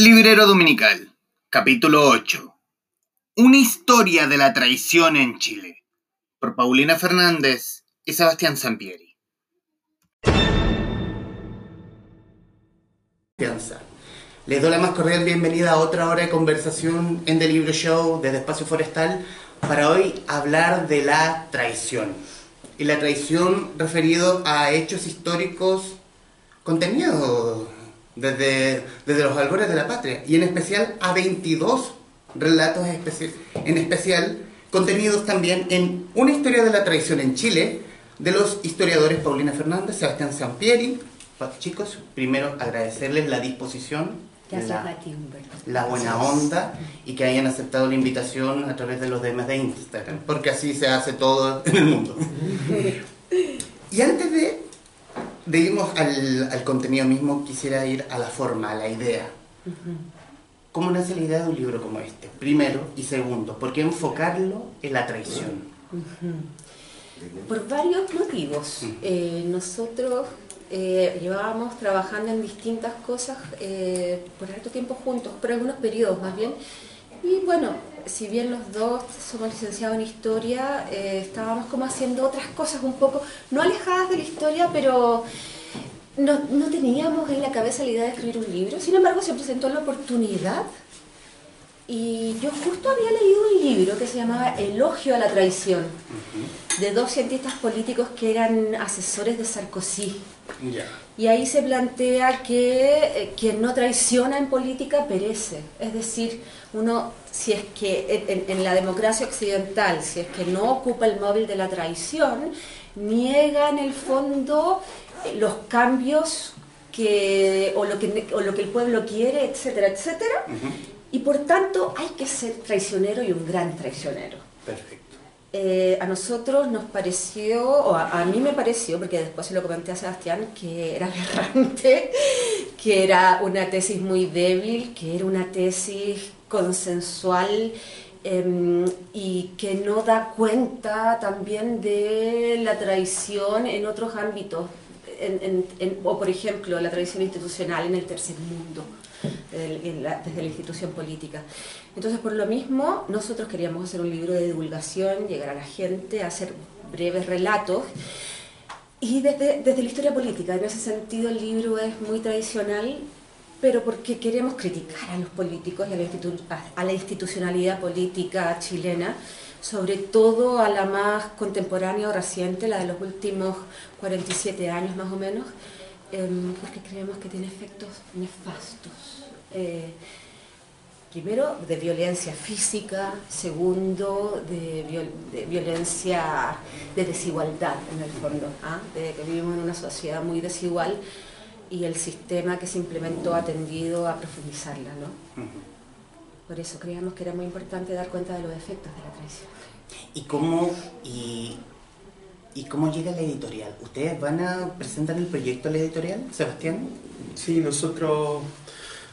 Librero Dominical, capítulo 8. Una historia de la traición en Chile, por Paulina Fernández y Sebastián Sampieri. Les doy la más cordial bienvenida a otra hora de conversación en The Libro Show desde Espacio Forestal para hoy hablar de la traición. Y la traición referido a hechos históricos contenidos desde, desde los albores de la patria y en especial a 22 relatos en especial contenidos también en Una historia de la traición en Chile de los historiadores Paulina Fernández, Sebastián Sampieri. Chicos, primero agradecerles la disposición, la, la, buena onda y que hayan aceptado la invitación a través de los demás de Instagram, porque así se hace todo en el mundo. y antes de de irnos al, contenido mismo, quisiera ir a la forma, a la idea. ¿Cómo nace la idea de un libro como este? Primero y segundo, ¿por qué enfocarlo en la traición? Por varios motivos. Eh, nosotros eh, llevábamos trabajando en distintas cosas eh, por alto tiempo juntos, por algunos periodos más bien, y bueno, si bien los dos somos licenciados en historia, eh, estábamos como haciendo otras cosas un poco, no alejadas de la historia, pero no, no, teníamos en la cabeza la idea de escribir un libro. Sin embargo, se presentó la oportunidad y yo justo había leído un libro que se llamaba Elogio a la traición, de dos cientistas políticos que eran asesores de Sarkozy. Y ahí se plantea que eh, quien no traiciona en política perece. Es decir, uno, si es que en, la democracia occidental, si es que no ocupa el móvil de la traición, niega en el fondo eh, los cambios que, o, lo que, o lo que el pueblo quiere, etcétera, etcétera. Y por tanto hay que ser traicionero y un gran traicionero. Perfecto. Eh, a nosotros nos pareció, o a, mí me pareció, porque después se lo comenté a Sebastián, que era aberrante, que era una tesis muy débil, que era una tesis consensual em, y que no da cuenta también de la traición en otros ámbitos, o por ejemplo la tradición institucional en el tercer mundo desde la, institución política. Entonces, por lo mismo, nosotros queríamos hacer un libro de divulgación, llegar a la gente, hacer breves relatos. Y desde, desde la historia política, en ese sentido el libro es muy tradicional, pero porque queremos criticar a los políticos y a la, institucionalidad política chilena, sobre todo a la más contemporánea o reciente, la de los últimos 47 años más o menos, Em, porque creemos que tiene efectos nefastos. Eh, primero, de violencia física, segundo, de, violencia de desigualdad, en el fondo, ¿ah? de que vivimos en una sociedad muy desigual y el sistema que se implementó ha tendido a profundizarla. ¿no? Por eso creíamos que era muy importante dar cuenta de los efectos de la traición. ¿Y cómo, y ¿Y cómo llega la editorial? ¿Ustedes van a presentar el proyecto a la editorial, Sebastián? Sí, nosotros,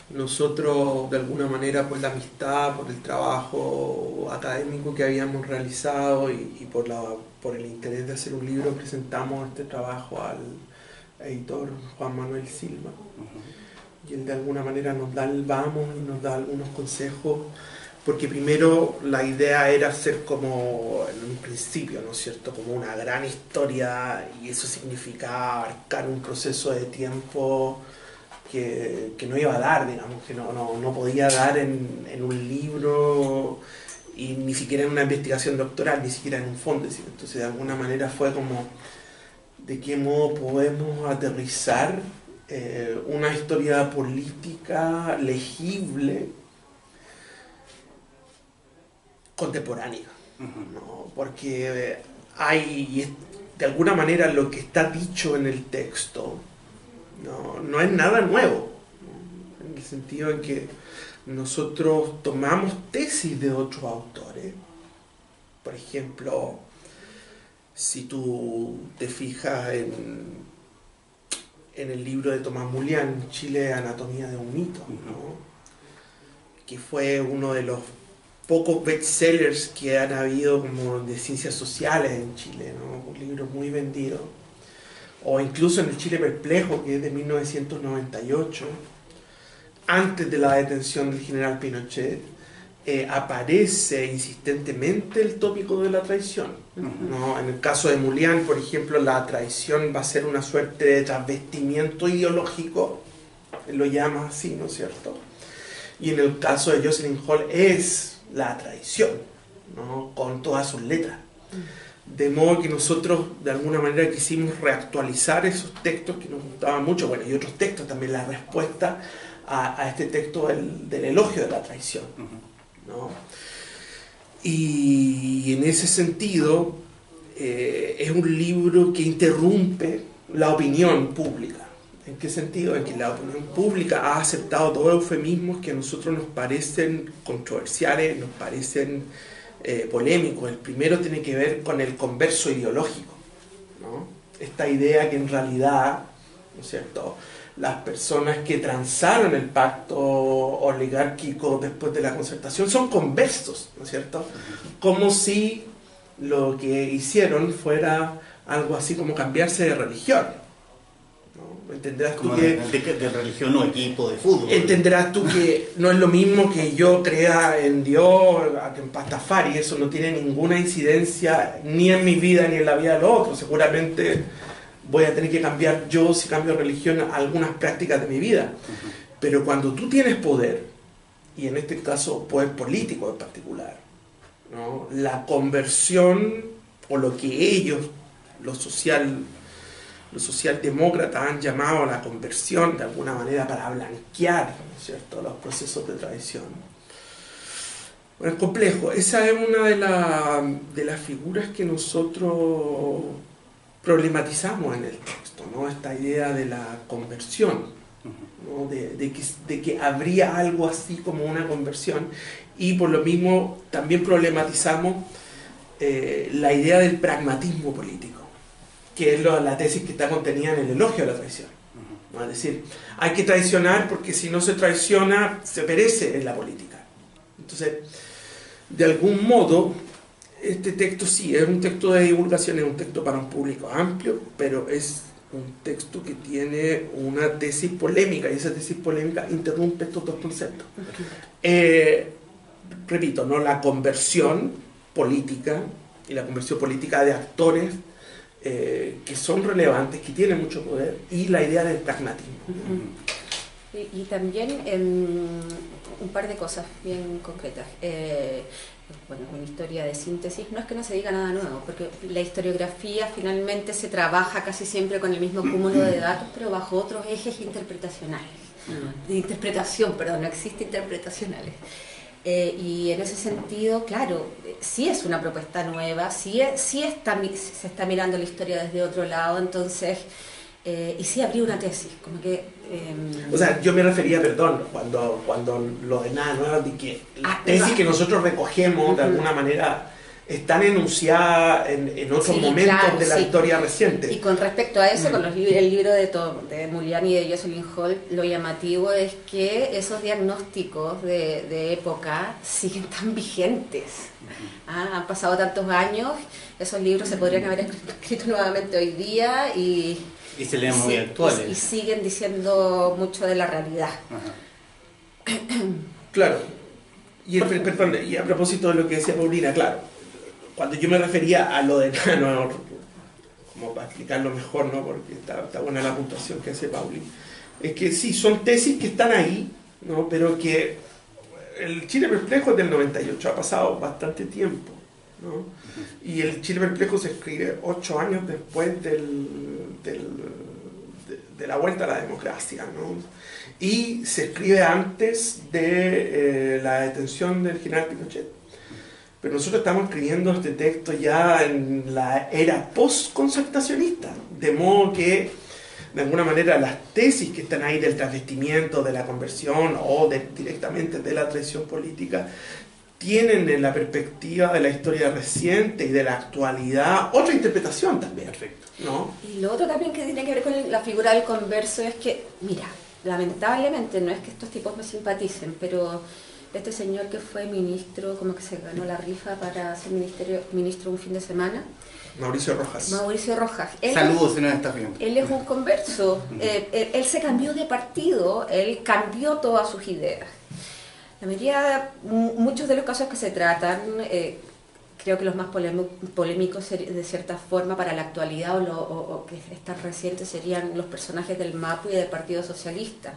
nosotros de alguna manera por la amistad, por el trabajo académico que habíamos realizado y, por, la, por el interés de hacer un libro, presentamos este trabajo al editor Juan Manuel Silva. Y él de alguna manera nos da el vamos y nos da algunos consejos porque primero la idea era ser como, en un principio, ¿no es cierto?, como una gran historia y eso significaba abarcar un proceso de tiempo que, no iba a dar, digamos, que no, podía dar en, un libro y ni siquiera en una investigación doctoral, ni siquiera en un fondo. Entonces, de alguna manera fue como, ¿de qué modo podemos aterrizar eh, una historia política legible? contemporánea, porque hay, de alguna manera, lo que está dicho en el texto no, es nada nuevo, en el sentido en que nosotros tomamos tesis de otros autores. Por ejemplo, si tú te fijas en, en el libro de Tomás Mulián, Chile, Anatomía de un mito, que fue uno de los pocos bestsellers que han habido como de ciencias sociales en Chile, ¿no? un libro muy vendido. O incluso en el Chile Perplejo, que es de 1998, antes de la detención del general Pinochet, eh, aparece insistentemente el tópico de la traición. ¿no? En el caso de Mulián, por ejemplo, la traición va a ser una suerte de transvestimiento ideológico, lo llama así, ¿no es cierto? Y en el caso de Jocelyn Hall es la traición, ¿no? con todas sus letras. De modo que nosotros de alguna manera quisimos reactualizar esos textos que nos gustaban mucho, bueno, y otros textos también, la respuesta a, este texto del, elogio de la traición. ¿No? Y, en ese sentido, eh, es un libro que interrumpe la opinión pública. ¿En qué sentido? En que la opinión pública ha aceptado todos los eufemismos que a nosotros nos parecen controversiales, nos parecen eh, polémicos. El primero tiene que ver con el converso ideológico. Esta idea que en realidad, ¿no es cierto?, las personas que transaron el pacto oligárquico después de la concertación son conversos, ¿no es cierto? Como si lo que hicieron fuera algo así como cambiarse de religión. Entenderás tú que. De, religión o equipo de fútbol. Entenderás tú que no es lo mismo que yo crea en Dios, que en Pastafari. Eso no tiene ninguna incidencia ni en mi vida ni en la vida de los otros. Seguramente voy a tener que cambiar yo, si cambio religión, algunas prácticas de mi vida. Pero cuando tú tienes poder, y en este caso poder político en particular, la conversión o lo que ellos, los social los socialdemócratas han llamado a la conversión de alguna manera para blanquear cierto? los procesos de traición. Bueno, es complejo. Esa es una de, de las figuras que nosotros problematizamos en el texto, ¿no? esta idea de la conversión, de, que, de, que, habría algo así como una conversión y por lo mismo también problematizamos eh, la idea del pragmatismo político que es la tesis que está contenida en el elogio a la traición. Es decir, hay que traicionar porque si no se traiciona, se perece en la política. Entonces, de algún modo, este texto sí, es un texto de divulgación, es un texto para un público amplio, pero es un texto que tiene una tesis polémica y esa tesis polémica interrumpe estos dos conceptos. Eh, repito, ¿no? la conversión política y la conversión política de actores eh, que son relevantes, que tienen mucho poder, y la idea del pragmatismo. y, también un par de cosas bien concretas. Eh, bueno, una historia de síntesis, no es que no se diga nada nuevo, porque la historiografía finalmente se trabaja casi siempre con el mismo cúmulo de datos, pero bajo otros ejes interpretacionales. De interpretación, perdón, no existe interpretacionales. Eh, y en ese sentido, claro, sí es una propuesta nueva, sí, sí está, se está mirando la historia desde otro lado, entonces, eh, y sí habría una tesis, como que... Em, o sea, yo me refería, perdón, cuando, cuando lo de nada nuevo, de que la ah, tesis que nosotros recogemos de alguna manera están enunciadas en, en otros momentos de la historia reciente. Y con respecto a eso, con los, el libro de, de Muliani y de Jocelyn Hall, lo llamativo es que esos diagnósticos de, de época siguen tan vigentes. Ah, han pasado tantos años, esos libros se podrían haber escrito nuevamente hoy día y... Y se leen muy actuales. Y, siguen diciendo mucho de la realidad. Claro. Y, perdón, y a propósito de lo que decía Paulina, claro, cuando yo me refería a lo de Nano, como para explicarlo mejor, ¿no? porque está, buena la puntuación que hace Pauli, es que sí, son tesis que están ahí, ¿no? pero que el Chile Perplejo es del 98, ha pasado bastante tiempo. ¿no? Y el Chile Perplejo se escribe ocho años después del, del de, la vuelta a la democracia. ¿no? Y se escribe antes de eh, la detención del general Pinochet. Pero nosotros estamos escribiendo este texto ya en la era post-concertacionista, de modo que de alguna manera las tesis que están ahí del transvestimiento, de la conversión o directamente de la traición política, tienen en la perspectiva de la historia reciente y de la actualidad otra interpretación también. Perfecto. ¿no? Y lo otro también que tiene que ver con la figura del converso es que, mira, lamentablemente no es que estos tipos me simpaticen, pero este señor que fue ministro, como que se ganó la rifa para ser ministerio, ministro un fin de semana. Mauricio Rojas. Mauricio Rojas. Él, Saludos si nos estás viendo. Él es un converso. Eh, él, se cambió de partido, él cambió todas sus ideas. La mayoría, muchos de los casos que se tratan, eh, creo que los más polémicos de cierta forma para la actualidad o, o, que están recientes serían los personajes del MAPU y del Partido Socialista.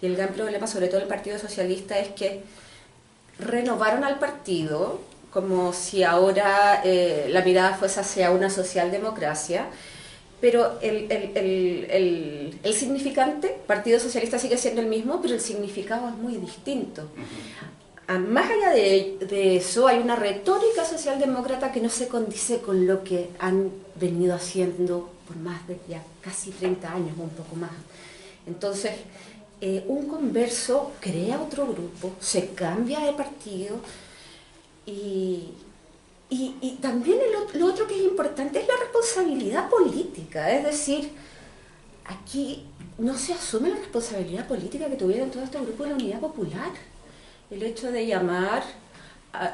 Y el gran problema, sobre todo del Partido Socialista, es que renovaron al partido como si ahora eh, la mirada fuese hacia una socialdemocracia, pero el, el, el, significante, Partido Socialista sigue siendo el mismo, pero el significado es muy distinto. Más allá de, de, eso, hay una retórica socialdemócrata que no se condice con lo que han venido haciendo por más de ya casi 30 años, un poco más. Entonces, eh, un converso crea otro grupo, se cambia de partido y, y, también lo otro que es importante es la responsabilidad política, es decir, aquí no se asume la responsabilidad política que tuvieron todo este grupo de la Unidad Popular. El hecho de llamar,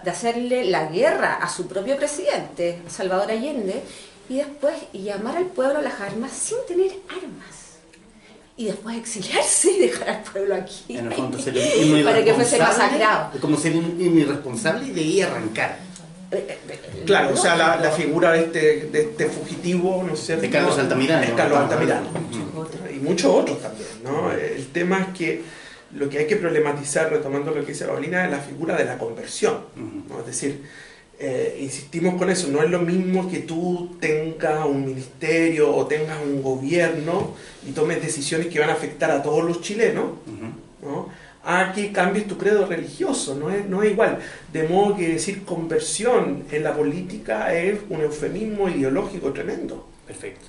de hacerle la guerra a su propio presidente, Salvador Allende, y después llamar al pueblo a las armas sin tener armas y después exiliarse y dejar al pueblo aquí. En el fondo, para que fuese masacrado. Como ser un irresponsable y de ahí arrancar. Claro, o sea, la, figura de este, de este fugitivo, ¿no sé De Carlos Altamirano. Es Carlos Altamirano. Y muchos otros también, ¿no? El tema es que lo que hay que problematizar, retomando lo que dice Paulina, es la figura de la conversión. ¿no? Es decir, eh, insistimos con eso, no es lo mismo que tú tengas un ministerio o tengas un gobierno y tomes decisiones que van a afectar a todos los chilenos, ¿no? A que cambies tu credo religioso, no es, no es igual. De modo que decir conversión en la política es un eufemismo ideológico tremendo. Perfecto,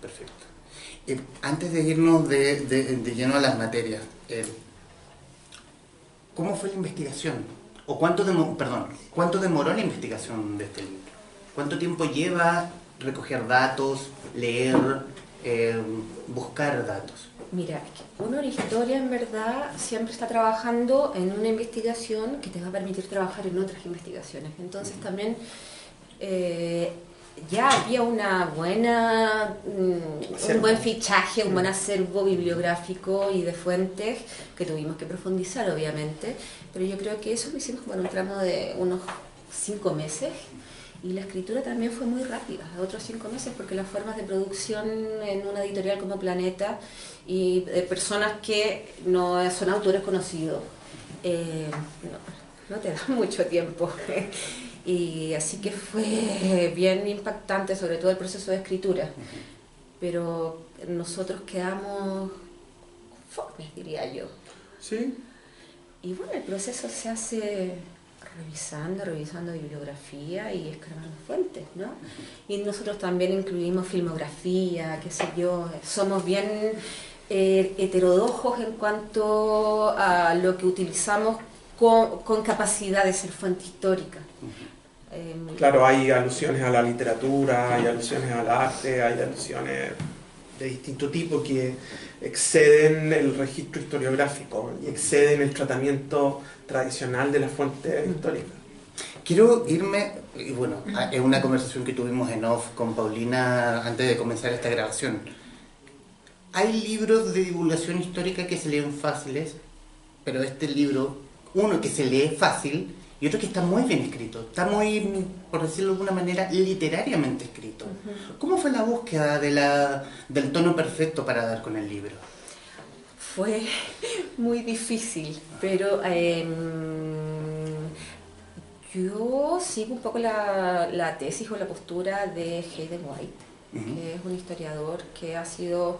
perfecto. Eh, antes de irnos de, de, lleno a las materias, eh, ¿cómo fue la investigación? ¿O cuánto, perdón, cuánto demoró la investigación de este libro? ¿Cuánto tiempo lleva recoger datos, leer, eh, buscar datos? Mira, una historia en verdad siempre está trabajando en una investigación que te va a permitir trabajar en otras investigaciones. Entonces también eh, ya había una buena, mm, un buen fichaje, un buen acervo bibliográfico y de fuentes que tuvimos que profundizar, obviamente, pero yo creo que eso lo hicimos como en un tramo de unos cinco meses. Y la escritura también fue muy rápida, otros cinco meses, porque las formas de producción en una editorial como Planeta y de personas que no son autores conocidos, eh, no, no te da mucho tiempo. Y así que fue bien impactante, sobre todo el proceso de escritura. Pero nosotros quedamos conformes, diría yo. Sí. Y bueno, el proceso se hace revisando, revisando bibliografía y escarbando fuentes, ¿no? Y nosotros también incluimos filmografía, qué sé yo, somos bien eh, heterodojos en cuanto a lo que utilizamos con, con capacidad de ser fuente histórica. Claro, hay alusiones a la literatura, hay alusiones al arte, hay alusiones de distinto tipo que exceden el registro historiográfico y exceden el tratamiento tradicional de la fuente histórica. Quiero irme, y bueno, es una conversación que tuvimos en off con Paulina antes de comenzar esta grabación. Hay libros de divulgación histórica que se leen fáciles, pero este libro, uno que se lee fácil, y otro que está muy bien escrito, está muy, por decirlo de alguna manera, literariamente escrito. ¿Cómo fue la búsqueda de la, del tono perfecto para dar con el libro? Fue muy difícil, pero em, yo sigo un poco la, la, tesis o la postura de Hayden White, que es un historiador que ha sido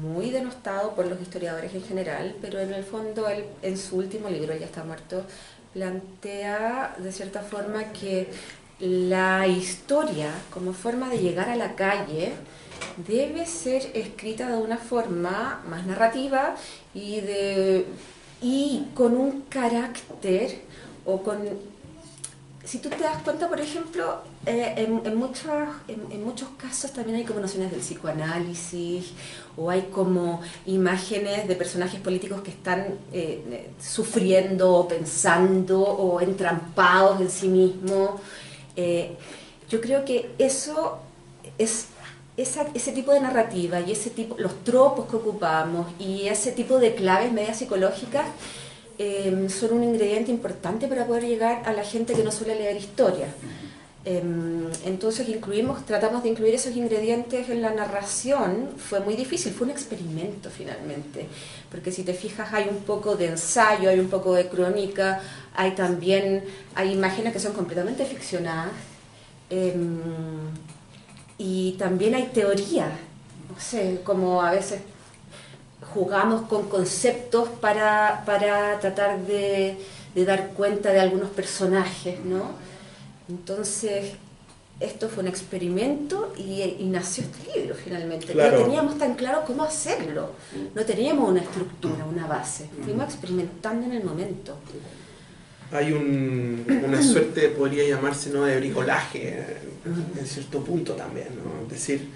muy denostado por los historiadores en general, pero en el fondo él en su último libro, ya está muerto, plantea de cierta forma que la historia como forma de llegar a la calle debe ser escrita de una forma más narrativa y, de, y con un carácter o con si tú te das cuenta, por ejemplo, eh, en, en, muchos, en, muchos casos también hay como nociones del psicoanálisis o hay como imágenes de personajes políticos que están eh, sufriendo o pensando o entrampados en sí mismos. Eh, yo creo que eso es esa, ese tipo de narrativa y ese tipo, los tropos que ocupamos y ese tipo de claves medias psicológicas Em, son un ingrediente importante para poder llegar a la gente que no suele leer historia. Em, entonces incluimos, tratamos de incluir esos ingredientes en la narración, fue muy difícil, fue un experimento finalmente, porque si te fijas hay un poco de ensayo, hay un poco de crónica, hay también, hay imágenes que son completamente ficcionadas, em, y también hay teoría, no sé, como a veces jugamos con conceptos para, tratar de, dar cuenta de algunos personajes, ¿no? Entonces, esto fue un experimento y, nació este libro finalmente. No teníamos tan claro cómo hacerlo, no teníamos una estructura, una base, fuimos experimentando en el momento. Hay una suerte, podría llamarse, ¿no? de bricolaje en cierto punto también, ¿no? Es decir,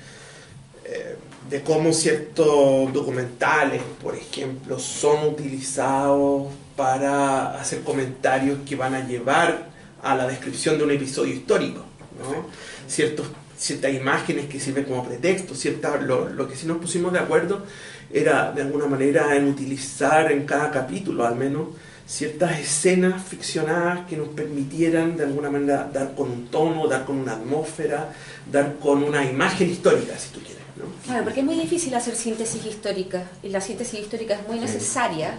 eh, de cómo ciertos documentales, por ejemplo, son utilizados para hacer comentarios que van a llevar a la descripción de un episodio histórico. ¿no? Ciertos, ciertas imágenes que sirven como pretexto, cierta, lo, lo, que sí nos pusimos de acuerdo era de alguna manera en utilizar en cada capítulo al menos ciertas escenas ficcionadas que nos permitieran de alguna manera dar con un tono, dar con una atmósfera, dar con una imagen histórica, si tú quieres. Claro, porque es muy difícil hacer síntesis histórica y la síntesis histórica es muy necesaria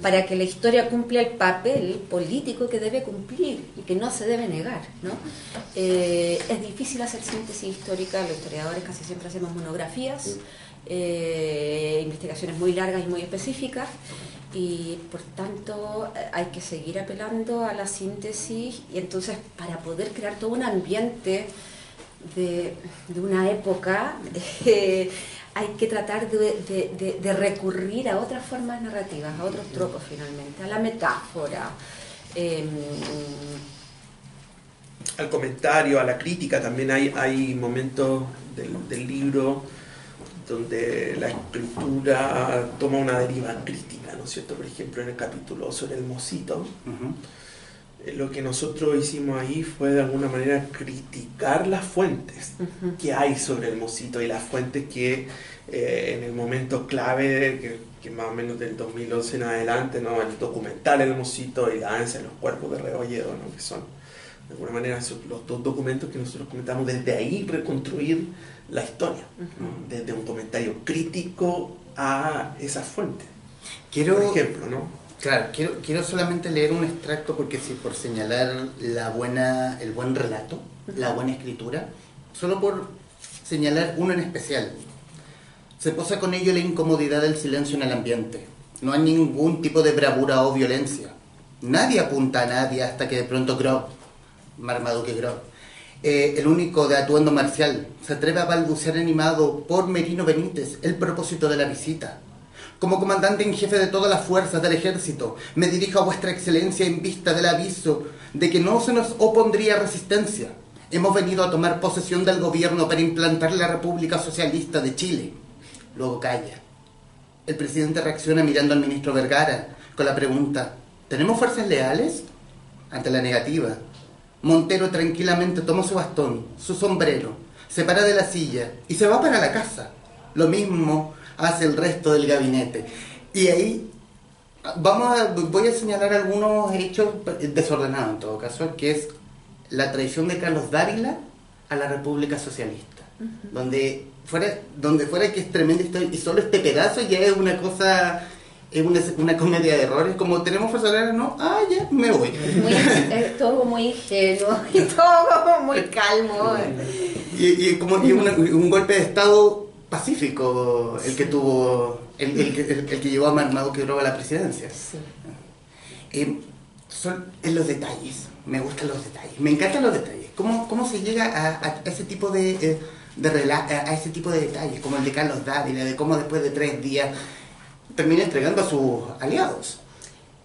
para que la historia cumpla el papel político que debe cumplir y que no se debe negar. ¿no? Eh, es difícil hacer síntesis histórica, los historiadores casi siempre hacemos monografías, eh, investigaciones muy largas y muy específicas y por tanto hay que seguir apelando a la síntesis y entonces para poder crear todo un ambiente de, una época, eh, hay que tratar de, recurrir a otras formas narrativas, a otros tropos finalmente, a la metáfora. Em, al comentario, a la crítica, también hay, hay momentos del, libro donde la escritura toma una deriva crítica, ¿no es cierto? Por ejemplo, en el capítulo sobre el mosito, lo que nosotros hicimos ahí fue de alguna manera criticar las fuentes que hay sobre el Mosito y las fuentes que eh, en el momento clave, que, más o menos del 2011 en adelante, ¿no? el documental El Mosito y la danza de los cuerpos de Rebolledo, ¿no? que son de alguna manera los dos documentos que nosotros comentamos, desde ahí reconstruir la historia, desde un comentario crítico a esa fuente. Quiero, por ejemplo, ¿no? Claro, quiero, quiero solamente leer un extracto porque sí, por señalar la buena, el buen relato, la buena escritura, solo por señalar uno en especial. Se posa con ello la incomodidad del silencio en el ambiente. No hay ningún tipo de bravura o violencia. Nadie apunta a nadie hasta que de pronto Grob, Marmaduke Grob, eh, el único de atuendo marcial, se atreve a balbucear animado por Merino Benítez el propósito de la visita como comandante en jefe de todas las fuerzas del ejército, me dirijo a vuestra excelencia en vista del aviso de que no se nos opondría resistencia. Hemos venido a tomar posesión del gobierno para implantar la República Socialista de Chile. Luego calla. El presidente reacciona mirando al ministro Vergara con la pregunta, ¿tenemos fuerzas leales? Ante la negativa, Montero tranquilamente toma su bastón, su sombrero, se para de la silla y se va para la casa. Lo mismo hace el resto del gabinete. Y ahí vamos a, voy a señalar algunos hechos desordenados en todo caso, que es la traición de Carlos Dávila a la República Socialista, donde fuera donde fuera que es tremenda historia y solo este pedazo ya es una cosa es una, una comedia de errores como tenemos fuerza no ah ya me voy. Es todo muy ingenuo y todo muy calmo. Y, como un golpe de estado pacífico el que tuvo, el, que, llevó a Marmado que roba la presidencia. Eh, son en los detalles, me gustan los detalles, me encantan los detalles. ¿Cómo, cómo se llega a, ese tipo de, eh, de a ese tipo de detalles, como el de Carlos Dávila, de cómo después de tres días termina entregando a sus aliados?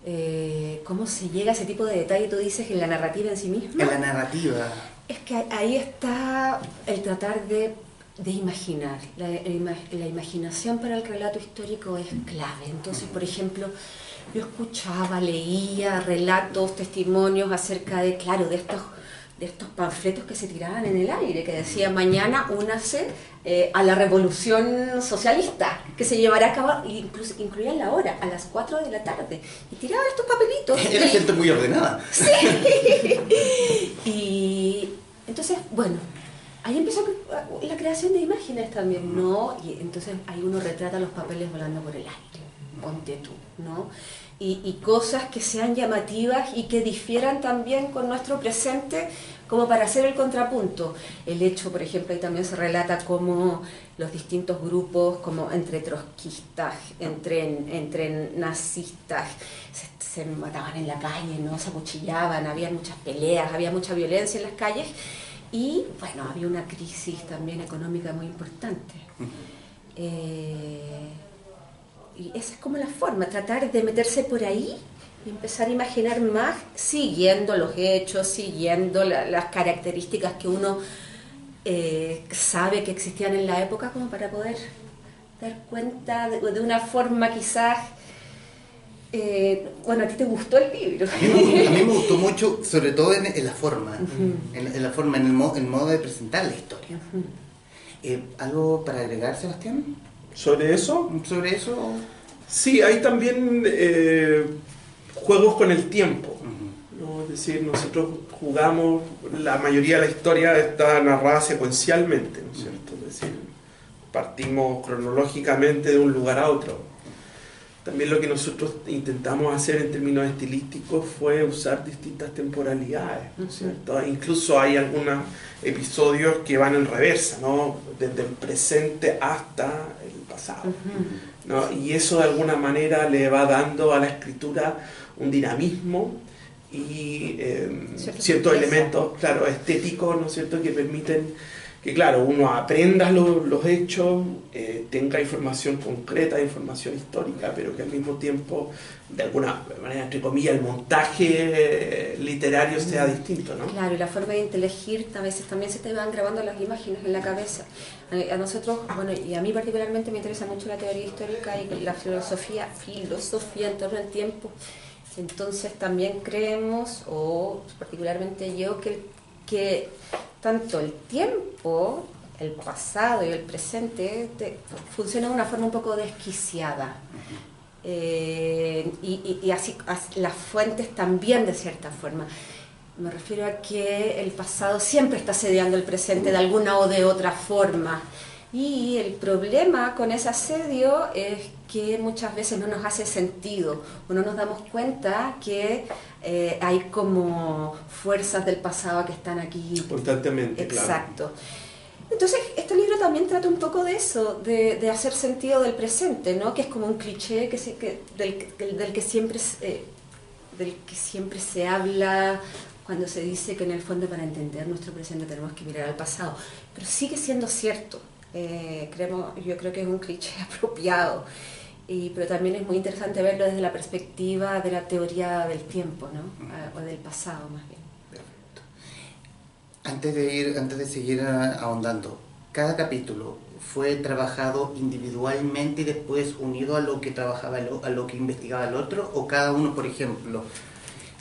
eh, cómo se llega a ese tipo de detalle, tú dices, en la narrativa en sí misma. En la narrativa. Es que ahí está el tratar de, de imaginar. La, la, imaginación para el relato histórico es clave. Entonces, por ejemplo, yo escuchaba, leía relatos, testimonios acerca de, claro, de estos de estos panfletos que se tiraban en el aire, que decía mañana únase eh, a la revolución socialista, que se llevará a cabo, incluso incluían la hora, a las 4 de la tarde, y tiraban estos papelitos. Era gente muy ordenada. Sí. y entonces, bueno, ahí empezó la creación de imágenes también, ¿no? Y entonces ahí uno retrata los papeles volando por el aire, ponte tú, ¿no? y, cosas que sean llamativas y que difieran también con nuestro presente como para hacer el contrapunto. El hecho, por ejemplo, ahí también se relata cómo los distintos grupos, como entre trotskistas, entre, entre nazistas, se, mataban en la calle, ¿no? se acuchillaban, había muchas peleas, había mucha violencia en las calles y, bueno, había una crisis también económica muy importante. Y esa es como la forma, tratar de meterse por ahí y empezar a imaginar más siguiendo los hechos, siguiendo las características que uno eh, sabe que existían en la época como para poder dar cuenta de, una forma quizás... Eh, bueno, a ti te gustó el libro. A mí, me, gustó mucho, sobre todo en, la forma, en, la forma, en el, modo de presentar la historia. Eh, ¿Algo para agregar, Sebastián? ¿Sobre eso? ¿Sobre eso? Sí, hay también eh, juegos con el tiempo. Es decir, nosotros jugamos, la mayoría de la historia está narrada secuencialmente, ¿no es cierto? Es decir, partimos cronológicamente de un lugar a otro. También lo que nosotros intentamos hacer en términos estilísticos fue usar distintas temporalidades, ¿no es cierto? Incluso hay algunos episodios que van en reversa, ¿no? Desde el presente hasta pasado. ¿no? Y eso de alguna manera le va dando a la escritura un dinamismo y eh, ciertos elementos, claro, estéticos, ¿no es cierto?, que permiten que claro, uno aprenda los, hechos, eh, tenga información concreta, información histórica, pero que al mismo tiempo, de alguna manera, entre comillas, el montaje eh, literario sea distinto, ¿no? Claro, y la forma de inteligir a veces también se te van grabando las imágenes en la cabeza. A nosotros, bueno, y a mí particularmente me interesa mucho la teoría histórica y la filosofía, filosofía en torno al tiempo. Entonces también creemos, o particularmente yo, que, que tanto el tiempo, el pasado y el presente funcionan de una forma un poco desquiciada. Eh, y, así las fuentes también de cierta forma. Me refiero a que el pasado siempre está asediando el presente de alguna o de otra forma. Y el problema con ese asedio es que muchas veces no nos hace sentido o no nos damos cuenta que eh, hay como fuerzas del pasado que están aquí. Constantemente, Exacto. Entonces, este libro también trata un poco de eso, de, hacer sentido del presente, ¿no? que es como un cliché que, del, que siempre, eh, del que siempre se habla cuando se dice que en el fondo para entender nuestro presente tenemos que mirar al pasado. Pero sigue siendo cierto. Eh, creemos, yo creo que es un cliché apropiado. Y, pero también es muy interesante verlo desde la perspectiva de la teoría del tiempo, ¿no? Ah, o del pasado más bien. Perfecto. Antes de, ir, antes de seguir ahondando, cada capítulo fue trabajado individualmente y después unido a lo que trabajaba a lo que investigaba el otro o cada uno por ejemplo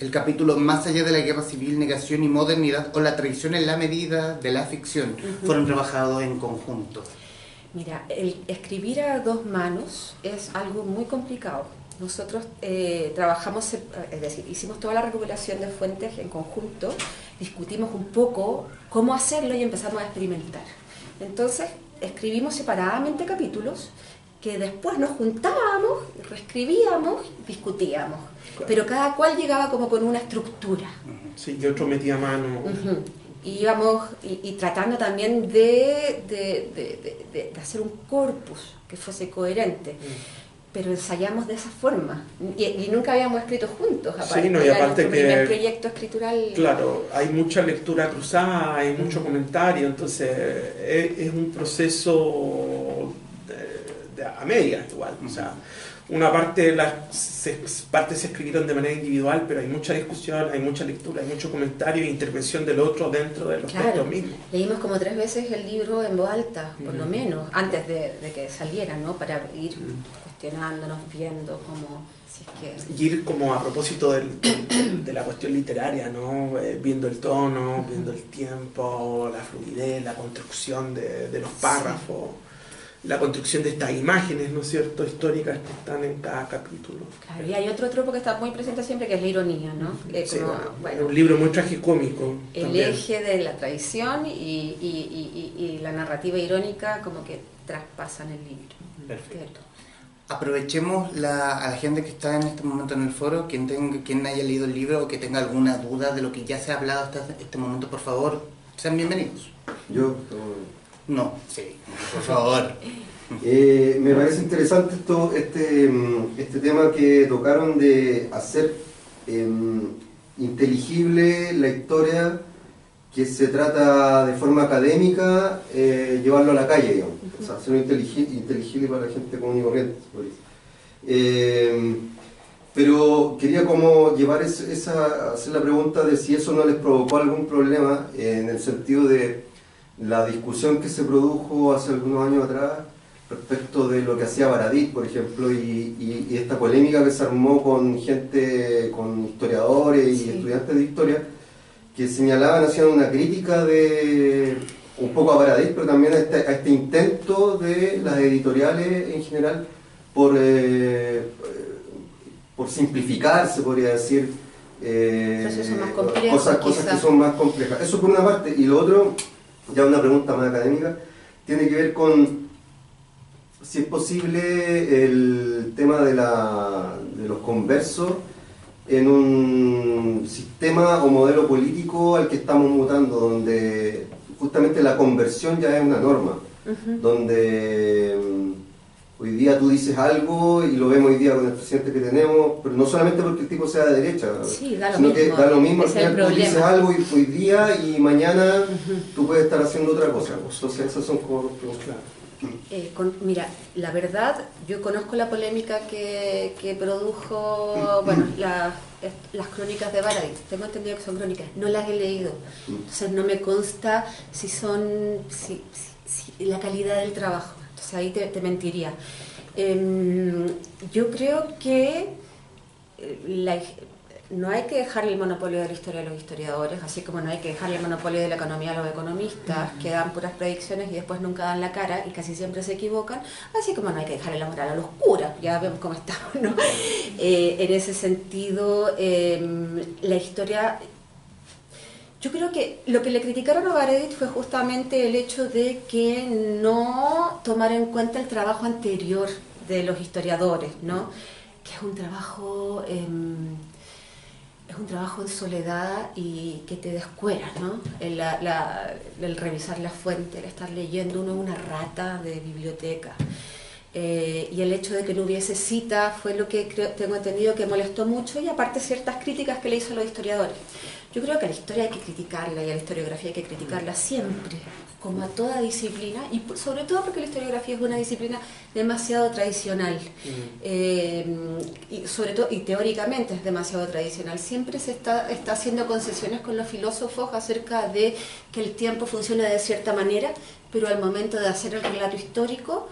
el capítulo Más allá de la guerra civil, negación y modernidad o la tradición en la medida de la ficción fueron trabajados en conjunto. Mira, el escribir a dos manos es algo muy complicado. Nosotros eh, trabajamos, es decir, hicimos toda la recuperación de fuentes en conjunto, discutimos un poco cómo hacerlo y empezamos a experimentar. Entonces, escribimos separadamente capítulos que después nos juntábamos, reescribíamos, discutíamos. Pero cada cual llegaba como con una estructura. Sí, que otro metía mano. Y íbamos y, tratando también de, de, hacer un corpus que fuese coherente. Mm. Pero ensayamos de esa forma. Y, nunca habíamos escrito juntos, aparte. Sí, no, y aparte que. primer proyecto escritural. Claro, hay mucha lectura cruzada, hay mucho comentario, entonces es, es un proceso a medias igual. O sea, una parte las se, partes se escribieron de manera individual, pero hay mucha discusión, hay mucha lectura, hay mucho comentario e intervención del otro dentro de los textos mismos. Leímos como tres veces el libro en voz alta, por lo menos, antes de, que saliera, ¿no? Para ir cuestionándonos, viendo cómo... Si es que... Y ir como a propósito del, de la cuestión literaria, ¿no? Eh, viendo el tono, viendo el tiempo, la fluidez, la construcción de, de los párrafos la construcción de estas imágenes, ¿no es cierto?, históricas que están en cada capítulo. Claro, y hay otro tropo que está muy presente siempre, que es la ironía, ¿no? sí, bueno, un libro muy tragicómico. El eje de la tradición y, y, y, la narrativa irónica como que traspasan el libro. Perfecto. Aprovechemos la, a la gente que está en este momento en el foro, quien, tenga, quien haya leído el libro o que tenga alguna duda de lo que ya se ha hablado hasta este momento, por favor, sean bienvenidos. Yo... No, sí, por favor. Eh, me parece interesante esto, este, mm, este tema que tocaron de hacer em, inteligible la historia que se trata de forma académica, eh, llevarlo a la calle, digamos. O sea, hacerlo inteligible, para la gente común y corriente. Em, pero quería como llevar esa, hacer la pregunta de si eso no les provocó algún problema en el sentido de la discusión que se produjo hace algunos años atrás respecto de lo que hacía Baradit, por ejemplo, y, esta polémica que se armó con gente, con historiadores y estudiantes de historia, que señalaban, hacían una crítica de un poco a Baradit, pero también a este, a este intento de las editoriales en general por, eh, por simplificar, se podría decir, eh, cosas, cosas que son más complejas. Eso por una parte. Y lo otro, ya una pregunta más académica, tiene que ver con si es posible el tema de, la, de los conversos en un sistema o modelo político al que estamos mutando, donde justamente la conversión ya es una norma, donde Hoy día tú dices algo y lo vemos hoy día con el presidente que tenemos, pero no solamente porque el tipo sea de derecha, sino que da lo mismo, final. Tú dices algo hoy día y mañana tú puedes estar haciendo otra cosa. Entonces esas son como eh, mira, la verdad, yo conozco la polémica que, que produjo, bueno, las crónicas de Baradit. Tengo entendido que son crónicas, no las he leído. Entonces no me consta si son, si la calidad del trabajo ahí te, mentiría. Em, yo creo que eh, no hay que dejarle el monopolio de la historia a los historiadores, así como no hay que dejarle el monopolio de la economía a los economistas, que dan puras predicciones y después nunca dan la cara y casi siempre se equivocan, así como no hay que dejarle la moral a los curas, ya vemos cómo estamos, ¿no? Eh, en ese sentido, em, la historia yo creo que lo que le criticaron a Baredit fue justamente el hecho de que no tomara en cuenta el trabajo anterior de los historiadores, ¿no? Que es un trabajo em, es un trabajo en soledad y que te descuera, ¿no? El, revisar la fuente, el estar leyendo uno una rata de biblioteca. Eh, y el hecho de que no hubiese cita fue lo que tengo entendido que molestó mucho y aparte ciertas críticas que le hizo a los historiadores. Yo creo que a la historia hay que criticarla y a la historiografía hay que criticarla siempre, como a toda disciplina, y sobre todo porque la historiografía es una disciplina demasiado tradicional, eh, y sobre todo, y teóricamente es demasiado tradicional. Siempre se está, está haciendo concesiones con los filósofos acerca de que el tiempo funciona de cierta manera, pero al momento de hacer el relato histórico,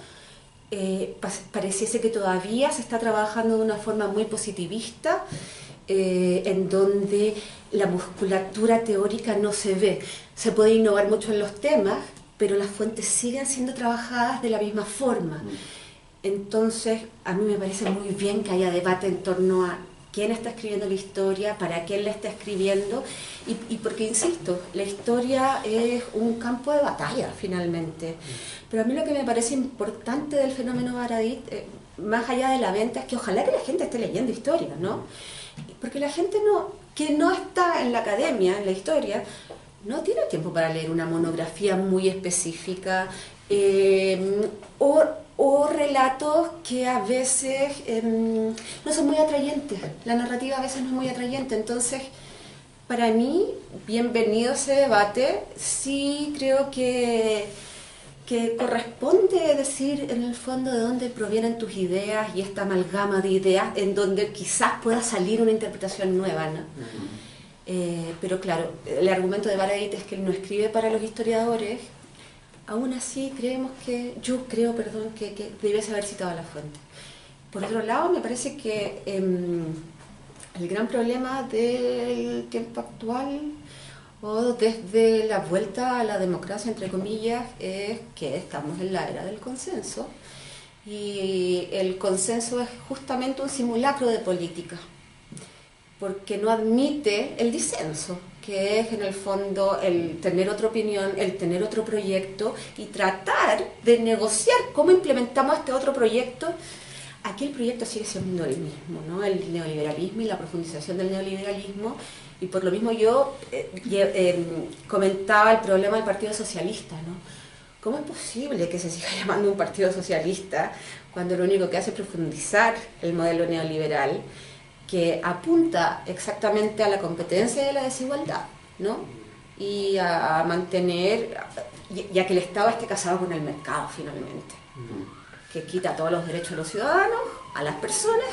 eh, pareciese que todavía se está trabajando de una forma muy positivista, eh, en donde la musculatura teórica no se ve. Se puede innovar mucho en los temas, pero las fuentes siguen siendo trabajadas de la misma forma. Entonces, a mí me parece muy bien que haya debate en torno a quién está escribiendo la historia, para quién la está escribiendo, y, porque, insisto, la historia es un campo de batalla finalmente. Pero a mí lo que me parece importante del fenómeno Baradit, eh, más allá de la venta, es que ojalá que la gente esté leyendo historia, ¿no? Porque la gente no, que no está en la academia, en la historia, no tiene tiempo para leer una monografía muy específica em, o, relatos que a veces em, no son muy atrayentes. La narrativa a veces no es muy atrayente. Entonces, para mí, bienvenido ese debate. Sí creo que que corresponde decir en el fondo de dónde provienen tus ideas y esta amalgama de ideas en donde quizás pueda salir una interpretación nueva. ¿no? Eh, pero claro, el argumento de Baradit es que él no escribe para los historiadores. Aún así, creemos que, yo creo, perdón, que, que debiese haber citado a la fuente. Por otro lado, me parece que em, el gran problema del tiempo actual o desde la vuelta a la democracia, entre comillas, es que estamos en la era del consenso y el consenso es justamente un simulacro de política, porque no admite el disenso, que es en el fondo el tener otra opinión, el tener otro proyecto y tratar de negociar cómo implementamos este otro proyecto. Aquí el proyecto sigue siendo el mismo, ¿no? el neoliberalismo y la profundización del neoliberalismo y por lo mismo yo eh, eh, comentaba el problema del Partido Socialista, ¿no? ¿Cómo es posible que se siga llamando un Partido Socialista cuando lo único que hace es profundizar el modelo neoliberal que apunta exactamente a la competencia y a la desigualdad, ¿no? Y a mantener, ya que el Estado esté casado con el mercado finalmente, que quita todos los derechos de los ciudadanos, a las personas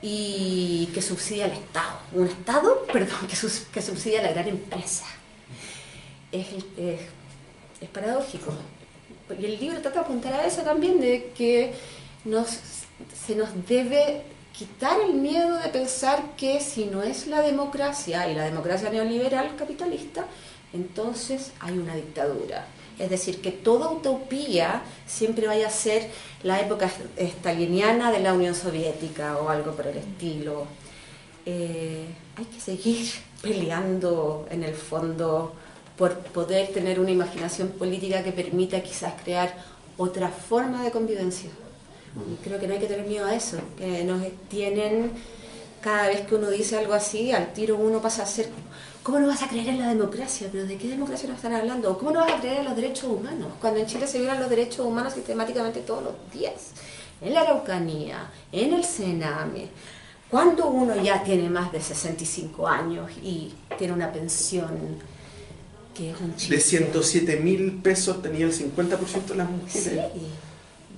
y que subsidia al Estado. Un Estado, perdón, que, subsidia a la gran empresa. Es, es, paradójico. Y el libro trata de apuntar a eso también, de que nos, se nos debe quitar el miedo de pensar que si no es la democracia y la democracia neoliberal capitalista, entonces hay una dictadura. Es decir, que toda utopía siempre vaya a ser la época staliniana de la Unión Soviética o algo por el estilo. Eh, hay que seguir peleando en el fondo por poder tener una imaginación política que permita quizás crear otra forma de convivencia. Y creo que no hay que tener miedo a eso, que nos tienen, cada vez que uno dice algo así, al tiro uno pasa a ser ¿Cómo no vas a creer en la democracia? ¿Pero de qué democracia nos están hablando? ¿Cómo no vas a creer en los derechos humanos? Cuando en Chile se violan los derechos humanos sistemáticamente todos los días. En la Araucanía, en el Sename. Cuando uno ya tiene más de 65 años y tiene una pensión que es un chiste. De 107 mil pesos tenía el 50% de las mujeres. Sí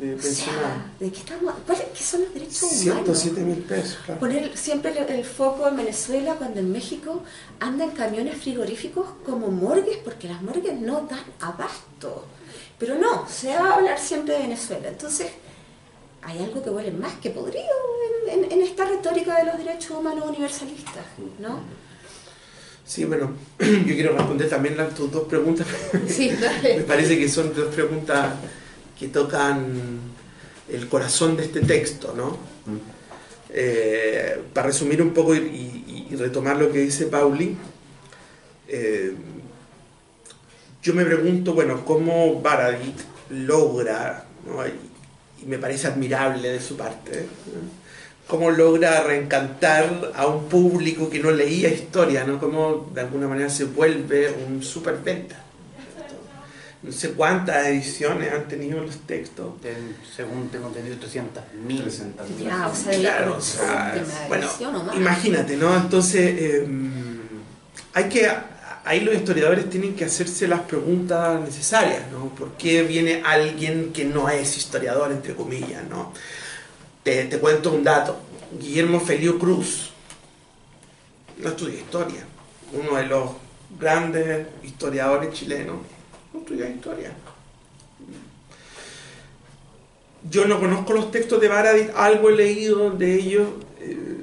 de ¿de qué, estamos, ¿qué son los derechos humanos? 107 mil pesos, Poner siempre el, foco en Venezuela cuando en México andan camiones frigoríficos como morgues, porque las morgues no dan abasto. Pero no, se va a hablar siempre de Venezuela. Entonces, hay algo que huele más que podrido en, esta retórica de los derechos humanos universalistas, ¿no? Sí, bueno, yo quiero responder también las tus dos preguntas. Sí, dale. Me parece que son dos preguntas que tocan el corazón de este texto, ¿no? Eh, para resumir un poco y, retomar lo que dice Pauli, eh, yo me pregunto, bueno, cómo Baradit logra, y, me parece admirable de su parte, cómo logra reencantar a un público que no leía historia, ¿no? cómo de alguna manera se vuelve un superventa no sé cuántas ediciones han tenido los textos. según tengo entendido, 300 mil. Ya, o sea, claro, o sea, bueno, imagínate, ¿no? Entonces, em, hay que, ahí los historiadores tienen que hacerse las preguntas necesarias, ¿no? ¿Por qué viene alguien que no es historiador, entre comillas, ¿no? Te, te cuento un dato. Guillermo Felio Cruz no estudia historia, uno de los grandes historiadores chilenos no historia. Yo no conozco los textos de Baradit, algo he leído de ellos, eh,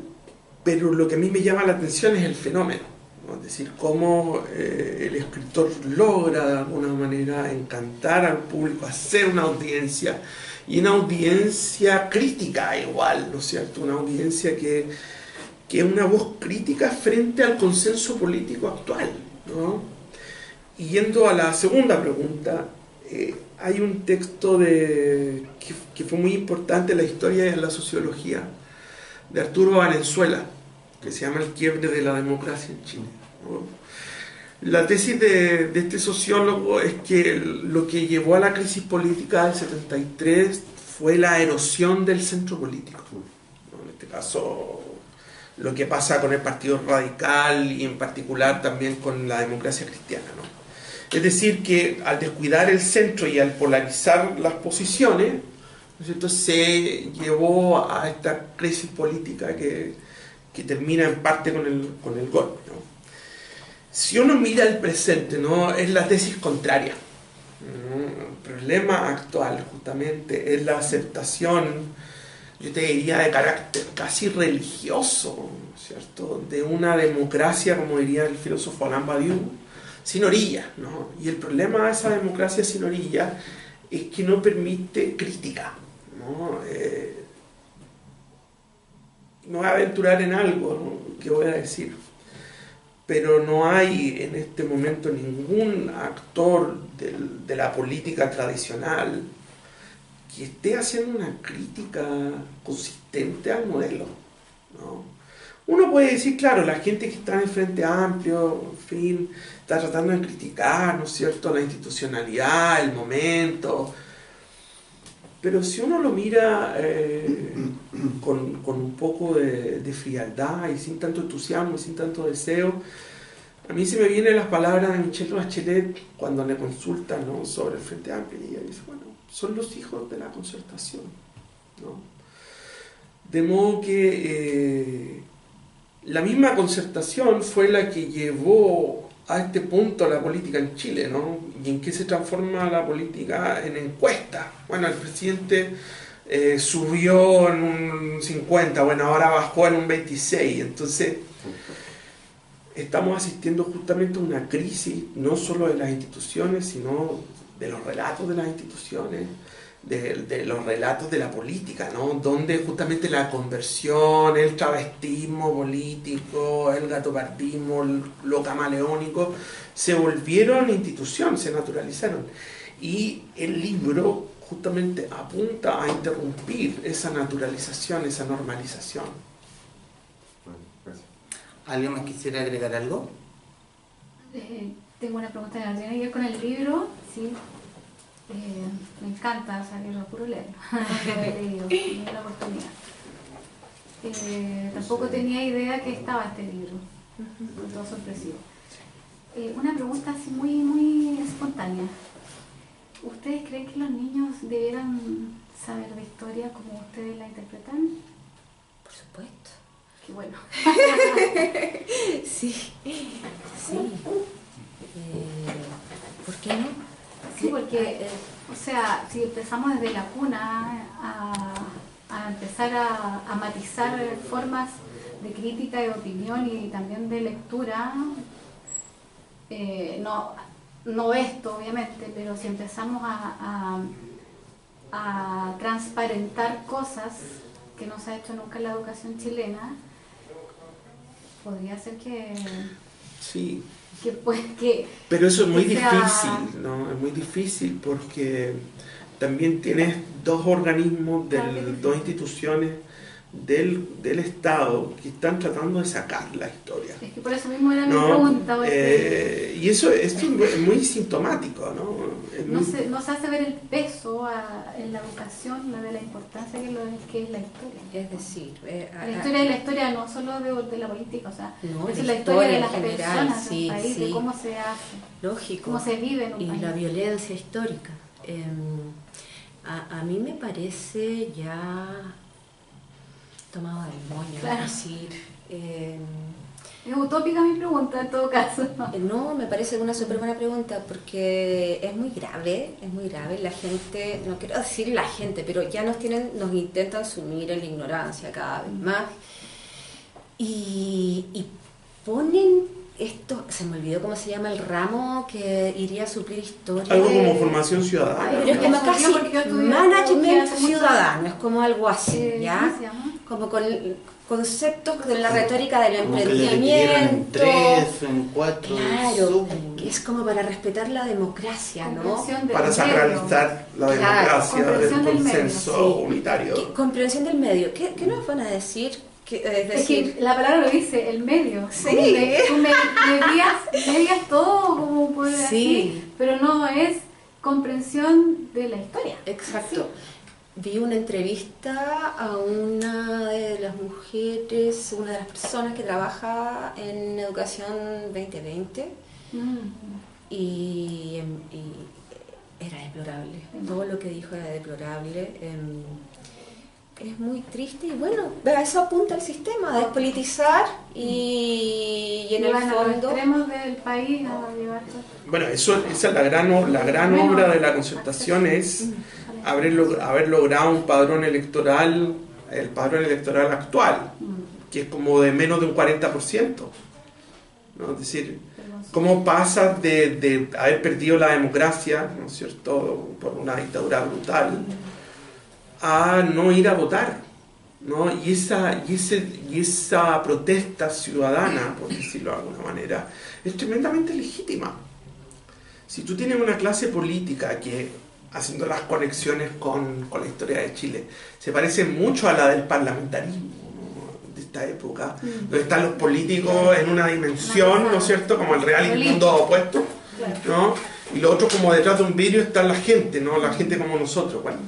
pero lo que a mí me llama la atención es el fenómeno. Es decir, cómo eh, el escritor logra de alguna manera encantar al público, hacer una audiencia, y una audiencia crítica igual, ¿no es cierto? Una audiencia que, que es una voz crítica frente al consenso político actual, ¿no? Y yendo a la segunda pregunta, eh, hay un texto que, fue muy importante en la historia y en la sociología de Arturo Valenzuela, que se llama El quiebre de la democracia en Chile. La tesis de, este sociólogo es que lo que llevó a la crisis política del 73 fue la erosión del centro político. En este caso, lo que pasa con el Partido Radical y en particular también con la democracia cristiana. ¿no? Es decir, que al descuidar el centro y al polarizar las posiciones, ¿no se llevó a esta crisis política que, que termina en parte con el, con el golpe. Si uno mira el presente, ¿no? es la tesis contraria. El problema actual justamente es la aceptación, yo te diría, de carácter casi religioso, ¿cierto? De una democracia, como diría el filósofo Alain Badiou, sin orilla, ¿no? Y el problema de esa democracia sin orilla es que no permite crítica, ¿no? Eh, me voy a aventurar en algo ¿no? que voy a decir, pero no hay en este momento ningún actor de la política tradicional que esté haciendo una crítica consistente al modelo. ¿no? Uno puede decir, claro, la gente que está en Frente Amplio, en fin, está tratando de criticar, ¿no es cierto?, la institucionalidad, el momento. Pero si uno lo mira eh, con, con un poco de, frialdad y sin tanto entusiasmo y sin tanto deseo, a mí se me vienen las palabras de Michelle Bachelet cuando le consultan sobre el Frente Amplio y ella dice, bueno, son los hijos de la concertación. ¿no? De modo que eh, la misma concertación fue la que llevó a este punto la política en Chile, ¿no? ¿Y en qué se transforma la política en encuesta? Bueno, el presidente eh, subió en un 50, bueno, ahora bajó en un 26, entonces estamos asistiendo justamente a una crisis, no solo de las instituciones, sino de los relatos de las instituciones, de, de los relatos de la política, ¿no? Donde justamente la conversión, el travestismo político, el gatopardismo, el- lo camaleónico, se volvieron institución, se naturalizaron. Y el libro justamente apunta a interrumpir esa naturalización, esa normalización. Bueno, gracias. ¿Alguien más quisiera agregar algo? Eh, tengo una pregunta que tiene que ver con el libro. Sí, Eh, me encanta salir a puro leerlo. No lo he leído, no tenido la oportunidad. Eh, tampoco tenía idea que estaba este libro. Fue todo sorpresivo. Eh, una pregunta así muy, muy espontánea. ¿Ustedes creen que los niños debieran saber de historia como ustedes la interpretan? Por supuesto. Qué bueno. Sí, sí. ¿Por qué no? Sí, porque, eh, o sea, si empezamos desde la cuna a, a empezar a, a matizar formas de crítica, de opinión y también de lectura, eh, no, no esto obviamente, pero si empezamos a, a, a transparentar cosas que no se ha hecho nunca en la educación chilena, podría ser que, Sí, que, pues, que Pero eso es muy sea- difícil, ¿no? Es muy difícil porque también tienes dos organismos, del- dos instituciones del, del Estado que están tratando de sacar la historia. es que por eso mismo era mi ¿no? pregunta. porque- Eh, y eso, esto es muy- sintomático, ¿no? Es No muy- se, no se hace ver el peso a- en la educación, la de la importancia que, lo, que es la historia. Es decir, eh, a- La historia es la historia no solo de, de la política, o sea, No, es de la historia de las general, personas sí, del país, de cómo se hace, lógico. cómo se vive en un y país. la violencia histórica. Eh, a, a mí me parece ya tomado del moño, Claro. es decir, eh, Es utópica mi pregunta en todo caso. Eh, No, me parece una súper buena pregunta porque es muy grave, es muy grave. La gente, no quiero decir la gente, pero ya nos tienen, nos intentan sumir en la ignorancia cada vez más. Y, y ponen esto, se me olvidó cómo se llama el ramo que iría a suplir historia. Algo como formación ciudadana. Pero es casi estudié management ciudadano, es como algo así, ¿ya? Como con conceptos de la retórica del Como que le dividieron en emprendimiento. tres, en cuatro, Claro, es como para respetar la democracia, ¿no? Comprensión del Para medio. sacralizar la Claro, democracia del comprensión del medio, consenso sí. unitario. ¿Qué- comprensión del medio. ¿Qué, qué nos van a decir? Que, es Es decir, que la palabra lo dice, el medio. Sí. Tú me- Tú me, medías, medías todo como por Sí. así, pero no es comprensión de la historia. exacto. Vi una entrevista a una de las mujeres, una de las personas que trabaja en Educación 2020 Mm. y, y era deplorable. Todo lo que dijo era deplorable. em, es muy triste y bueno, a eso apunta el sistema, a despolitizar y, y en el los fondo... extremos del país a llevar todo. Bueno, eso, esa es la gran, o- la gran obra de la concertación, es haber, log- haber logrado un padrón electoral, el padrón electoral actual, que es como de menos de un 40%. ¿no? Es decir, cómo pasas de, de haber perdido la democracia, ¿no es cierto?, por una dictadura brutal, a no ir a votar. ¿no? Y, esa, y, ese, y esa protesta ciudadana, por decirlo de alguna manera, es tremendamente legítima. Si tú tienes una clase política que, haciendo las conexiones con, con la historia de Chile, se parece mucho a la del parlamentarismo ¿no? de esta época, donde están los políticos en una dimensión, ¿no es cierto?, como el real y mundo opuesto, ¿no? Y lo otro como detrás de un vidrio está la gente, ¿no? La gente como nosotros, bueno.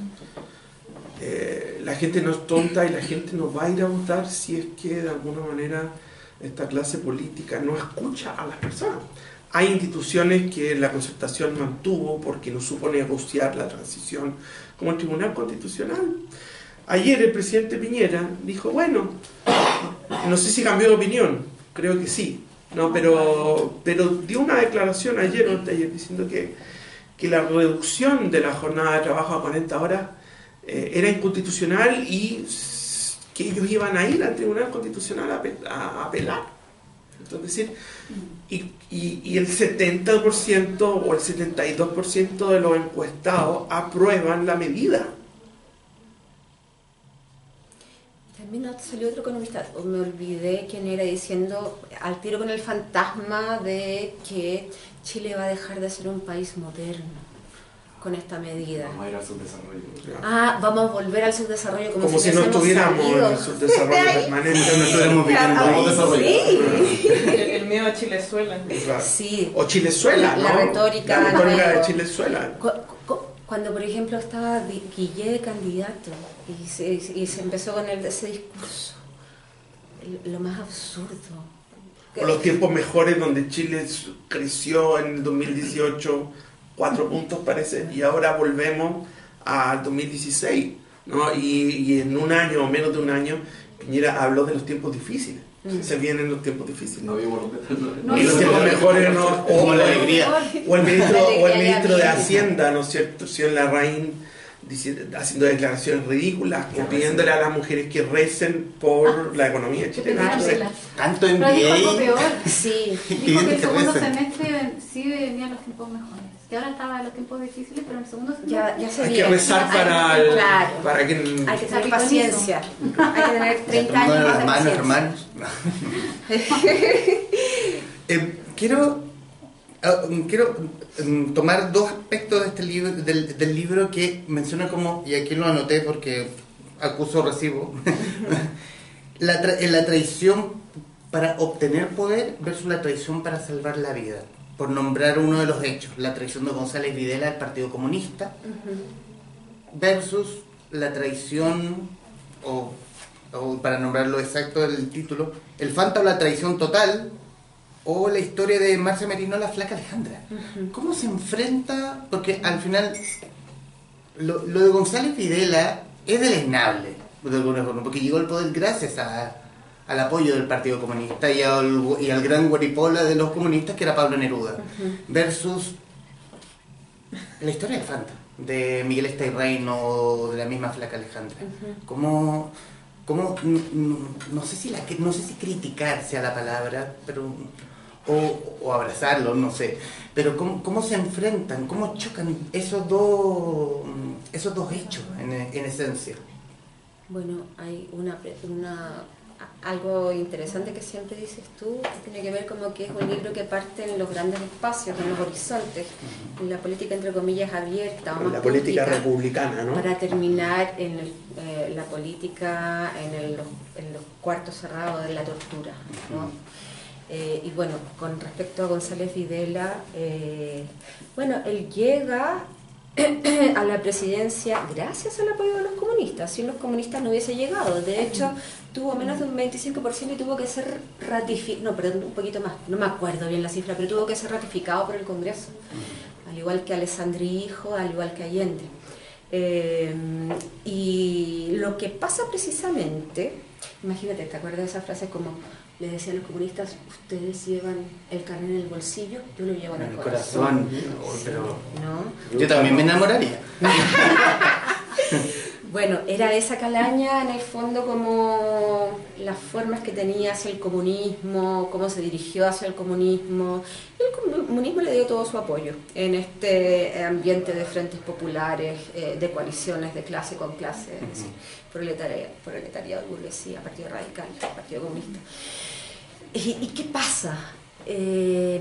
Eh, la gente no es tonta y la gente no va a ir a votar si es que de alguna manera esta clase política no escucha a las personas. Hay instituciones que la concertación mantuvo porque no supo negociar la transición, como el Tribunal Constitucional. Ayer el presidente Piñera dijo, bueno, no sé si cambió de opinión, creo que sí, no, pero, pero dio una declaración ayer o anteayer diciendo que, que la reducción de la jornada de trabajo a 40 horas eh, era inconstitucional y que ellos iban a ir al Tribunal Constitucional a apelar. Entonces, decir, y, y, y el 70% o el 72% de los encuestados aprueban la medida. También salió otro economista, me olvidé quién era, diciendo al tiro con el fantasma de que Chile va a dejar de ser un país moderno con esta medida. Vamos a ir al subdesarrollo. Ah, vamos a volver al subdesarrollo como, Como si no hubiésemos estuviéramos en el subdesarrollo permanente. no estuviéramos viviendo Ay, en desarrollo. sí. El, el miedo a Chilezuela. Claro. Sí. O Chilezuela, La ¿no? retórica La retórica de Chilezuela. Cu- cu- Cuando, por ejemplo, estaba Guillé de candidato y se, y se empezó con el, ese discurso, lo más absurdo. O los tiempos mejores donde Chile creció en el 2018, cuatro puntos parece, y ahora volvemos al 2016, ¿no? Y, y en un año o menos de un año, Piñera habló de los tiempos difíciles. Se vienen los tiempos difíciles. No vimos los No, y los no, tiempos no. mejores, ¿no? O, Como la alegría. o el ministro, o el ministro de Hacienda, ¿no es cierto? Señor Larraín, haciendo declaraciones ridículas, o pidiéndole a las mujeres que recen por la economía chilena. Entonces, Tanto dijo algo MBA. peor. Sí, Dijo que el segundo semestre sí venían los tiempos mejores. Que ahora estaban los tiempos difíciles, pero en el segundo ya, ya se hay que rezar para, el- Claro. para que Hay que tener paciencia. Hay que tener 30 años más de hermanos, paciencia. hermanos. Eh, quiero mm, quiero mm, tomar dos aspectos de este libro, del, del libro que menciona como, y aquí lo anoté porque acuso recibo, la, tra- eh, la traición para obtener poder versus la traición para salvar la vida. Por nombrar uno de los hechos, la traición de González Videla al Partido Comunista versus la traición, o, o para nombrarlo exacto el título, el Fanta o la traición total, o la historia de Marcia Merino, la flaca Alejandra. ¿Cómo se enfrenta? Porque al final, lo, lo de González Videla es deleznable, de alguna forma, porque llegó al poder gracias a- al apoyo del Partido Comunista y al, y al gran guaripola de los comunistas que era Pablo Neruda, versus la historia del Fanta, de Miguel Esteirrein o de la misma flaca Alejandra. ¿Cómo, cómo, n- n- no, sé si la, no sé si criticar sea la palabra, pero o, o abrazarlo, no sé. Pero cómo, cómo se enfrentan, cómo chocan esos dos, esos dos hechos en, en esencia. Bueno, hay una, una algo interesante que siempre dices tú, que tiene que ver como que es un libro que parte en los grandes espacios, en los horizontes, en la política entre comillas abierta o más la política pública, republicana, ¿no? para terminar en el- eh, la política en, el- los, en los cuartos cerrados de la tortura. ¿no? Eh, y bueno, con respecto a González Videla, eh, bueno, él llega a la presidencia gracias al apoyo de los comunistas. Sin los comunistas no hubiese llegado. De hecho, tuvo menos de un 25% y tuvo que ser ratificado, no, perdón, un poquito más, no me acuerdo bien la cifra, pero tuvo que ser ratificado por el Congreso. Al igual que Alessandri Hijo, al igual que Allende. Eh, y lo que pasa precisamente, imagínate, ¿te acuerdas de esa frase como le decían los comunistas, ustedes llevan el carnet en el bolsillo, yo lo llevo en el, el corazón. corazón. Pero ¿No? yo también me enamoraría. Bueno, era esa calaña en el fondo como las formas que tenía hacia el comunismo, cómo se dirigió hacia el comunismo. El comunismo le dio todo su apoyo en este ambiente de frentes populares, eh, de coaliciones de clase con clase, es decir, proletaria- proletariado, burguesía, Partido Radical, Partido Comunista. ¿Y, y qué pasa? Eh,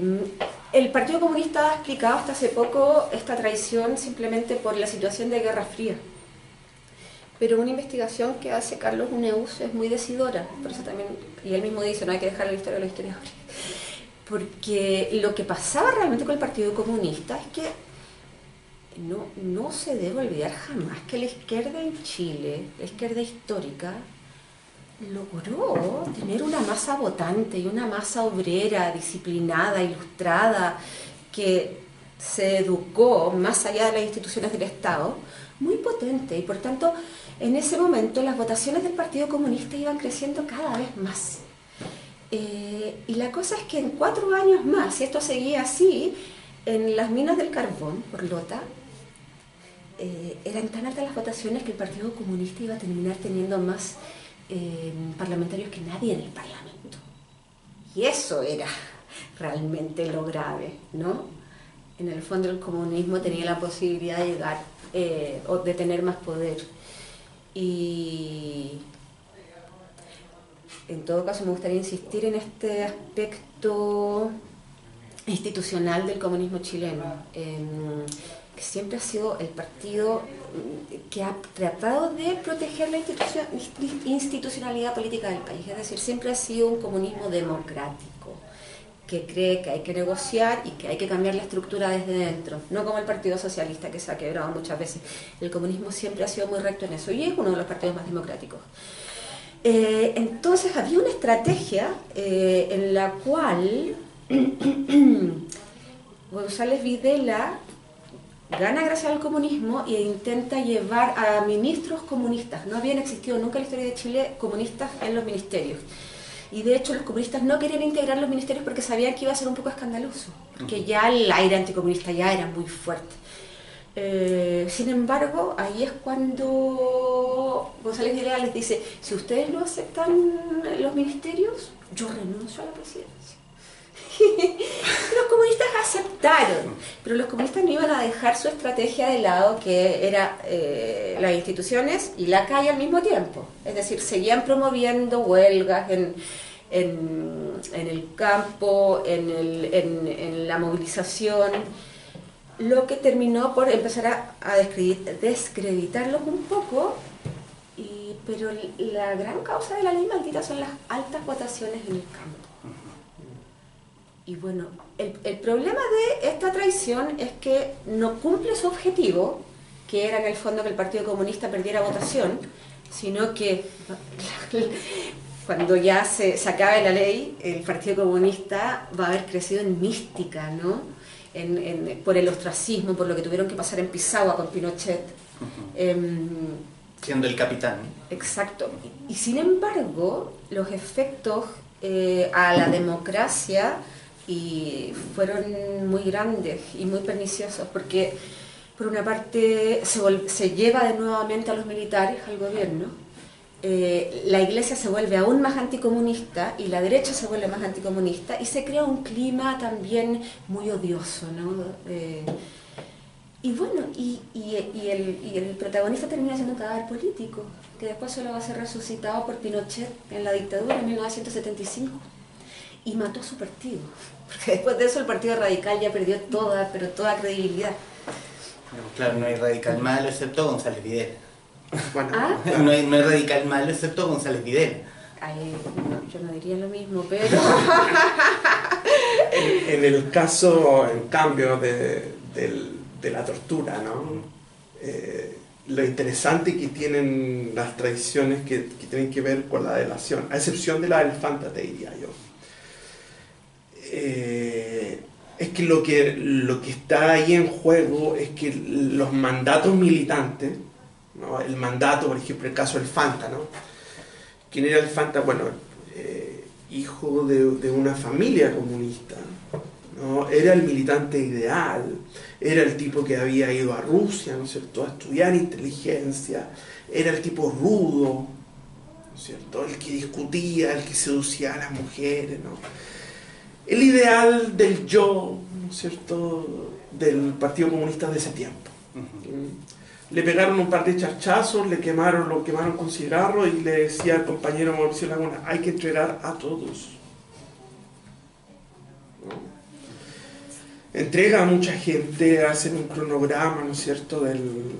el Partido Comunista ha explicado hasta hace poco esta traición simplemente por la situación de Guerra Fría. Pero una investigación que hace Carlos Uneus es muy decidora, por eso también, y él mismo dice, no hay que dejar la historia a los historiadores. Porque lo que pasaba realmente con el Partido Comunista es que no, no se debe olvidar jamás que la izquierda en Chile, la izquierda histórica, logró tener una masa votante y una masa obrera, disciplinada, ilustrada, que se educó más allá de las instituciones del Estado, muy potente. Y por tanto, en ese momento las votaciones del Partido Comunista iban creciendo cada vez más. Eh, y la cosa es que en cuatro años más, si esto seguía así, en las minas del carbón, por Lota, eh, eran tan altas las votaciones que el Partido Comunista iba a terminar teniendo más eh, parlamentarios que nadie en el Parlamento. Y eso era realmente lo grave, ¿no? En el fondo el comunismo tenía la posibilidad de llegar o de tener más poder. Y en todo caso me gustaría insistir en este aspecto institucional del comunismo chileno, em, que siempre ha sido el partido mm, que ha tratado de proteger la institucio- insti- institucionalidad política del país, es decir, siempre ha sido un comunismo democrático, que cree que hay que negociar y que hay que cambiar la estructura desde dentro, no como el Partido Socialista que se ha quebrado muchas veces. El comunismo siempre ha sido muy recto en eso y es uno de los partidos más democráticos. Eh, entonces había una estrategia eh, en la cual González Videla gana gracias al comunismo e intenta llevar a ministros comunistas. No habían existido nunca en la historia de Chile comunistas en los ministerios. Y de hecho los comunistas no querían integrar los ministerios porque sabían que iba a ser un poco escandaloso, porque ya el aire anticomunista ya era muy fuerte. Eh, sin embargo, ahí es cuando González Videla les dice, si ustedes no aceptan los ministerios, yo renuncio a la presidencia. Los comunistas aceptaron, pero los comunistas no iban a dejar su estrategia de lado, que era eh, las instituciones y la calle al mismo tiempo. Es decir, seguían promoviendo huelgas en, el campo, en, la movilización, lo que terminó por empezar a, a descredi- descreditarlos un poco, pero la gran causa de la ley maldita son las altas votaciones en el campo. Y bueno, el, el problema de esta traición es que no cumple su objetivo, que era en el fondo que el Partido Comunista perdiera votación, sino que cuando ya se, se acabe la ley, el Partido Comunista va a haber crecido en mística, ¿no? En- en- por el ostracismo, por lo que tuvieron que pasar en Pisagua con Pinochet. Em, Siendo el capitán. Exacto. Y, y sin embargo, los efectos eh, a la democracia y fueron muy grandes y muy perniciosos porque, por una parte, se, se lleva de nuevamente a los militares al gobierno, eh, la iglesia se vuelve aún más anticomunista y la derecha se vuelve más anticomunista y se crea un clima también muy odioso, ¿no? Eh, y bueno, y, y- y el, y el protagonista termina siendo un cadáver político, que después solo va a ser resucitado por Pinochet en la dictadura en 1975. Y mató a su partido, porque después de eso el Partido Radical ya perdió toda, pero toda credibilidad. Claro, no hay radical malo excepto González Videla. Bueno, ¿Ah? No hay, no hay radical malo excepto González Videla. Ay, no, yo no diría lo mismo, pero... en, en el caso, en cambio, de- del, de la tortura, ¿no? Eh, lo interesante que tienen las tradiciones que, que, tienen que ver con la delación, a excepción de la del Fanta, te diría yo. Eh, es que lo, que lo que está ahí en juego es que los mandatos militantes, el mandato, por ejemplo, el caso del Fanta, ¿no? ¿Quién era el Fanta? Bueno, eh, hijo de, de, una familia comunista, ¿no? era el militante ideal, era el tipo que había ido a Rusia, ¿no es cierto?, a estudiar inteligencia, era el tipo rudo, ¿no es cierto?, el que discutía, el que seducía a las mujeres, ¿no? El ideal del yo, ¿no es cierto?, del Partido Comunista de ese tiempo. Uh -huh. Le pegaron un par de charchazos, le quemaron, lo quemaron con cigarro y le decía al compañero Mauricio Laguna, hay que entregar a todos. entrega a mucha gente, hacen un cronograma, ¿no es cierto?, del,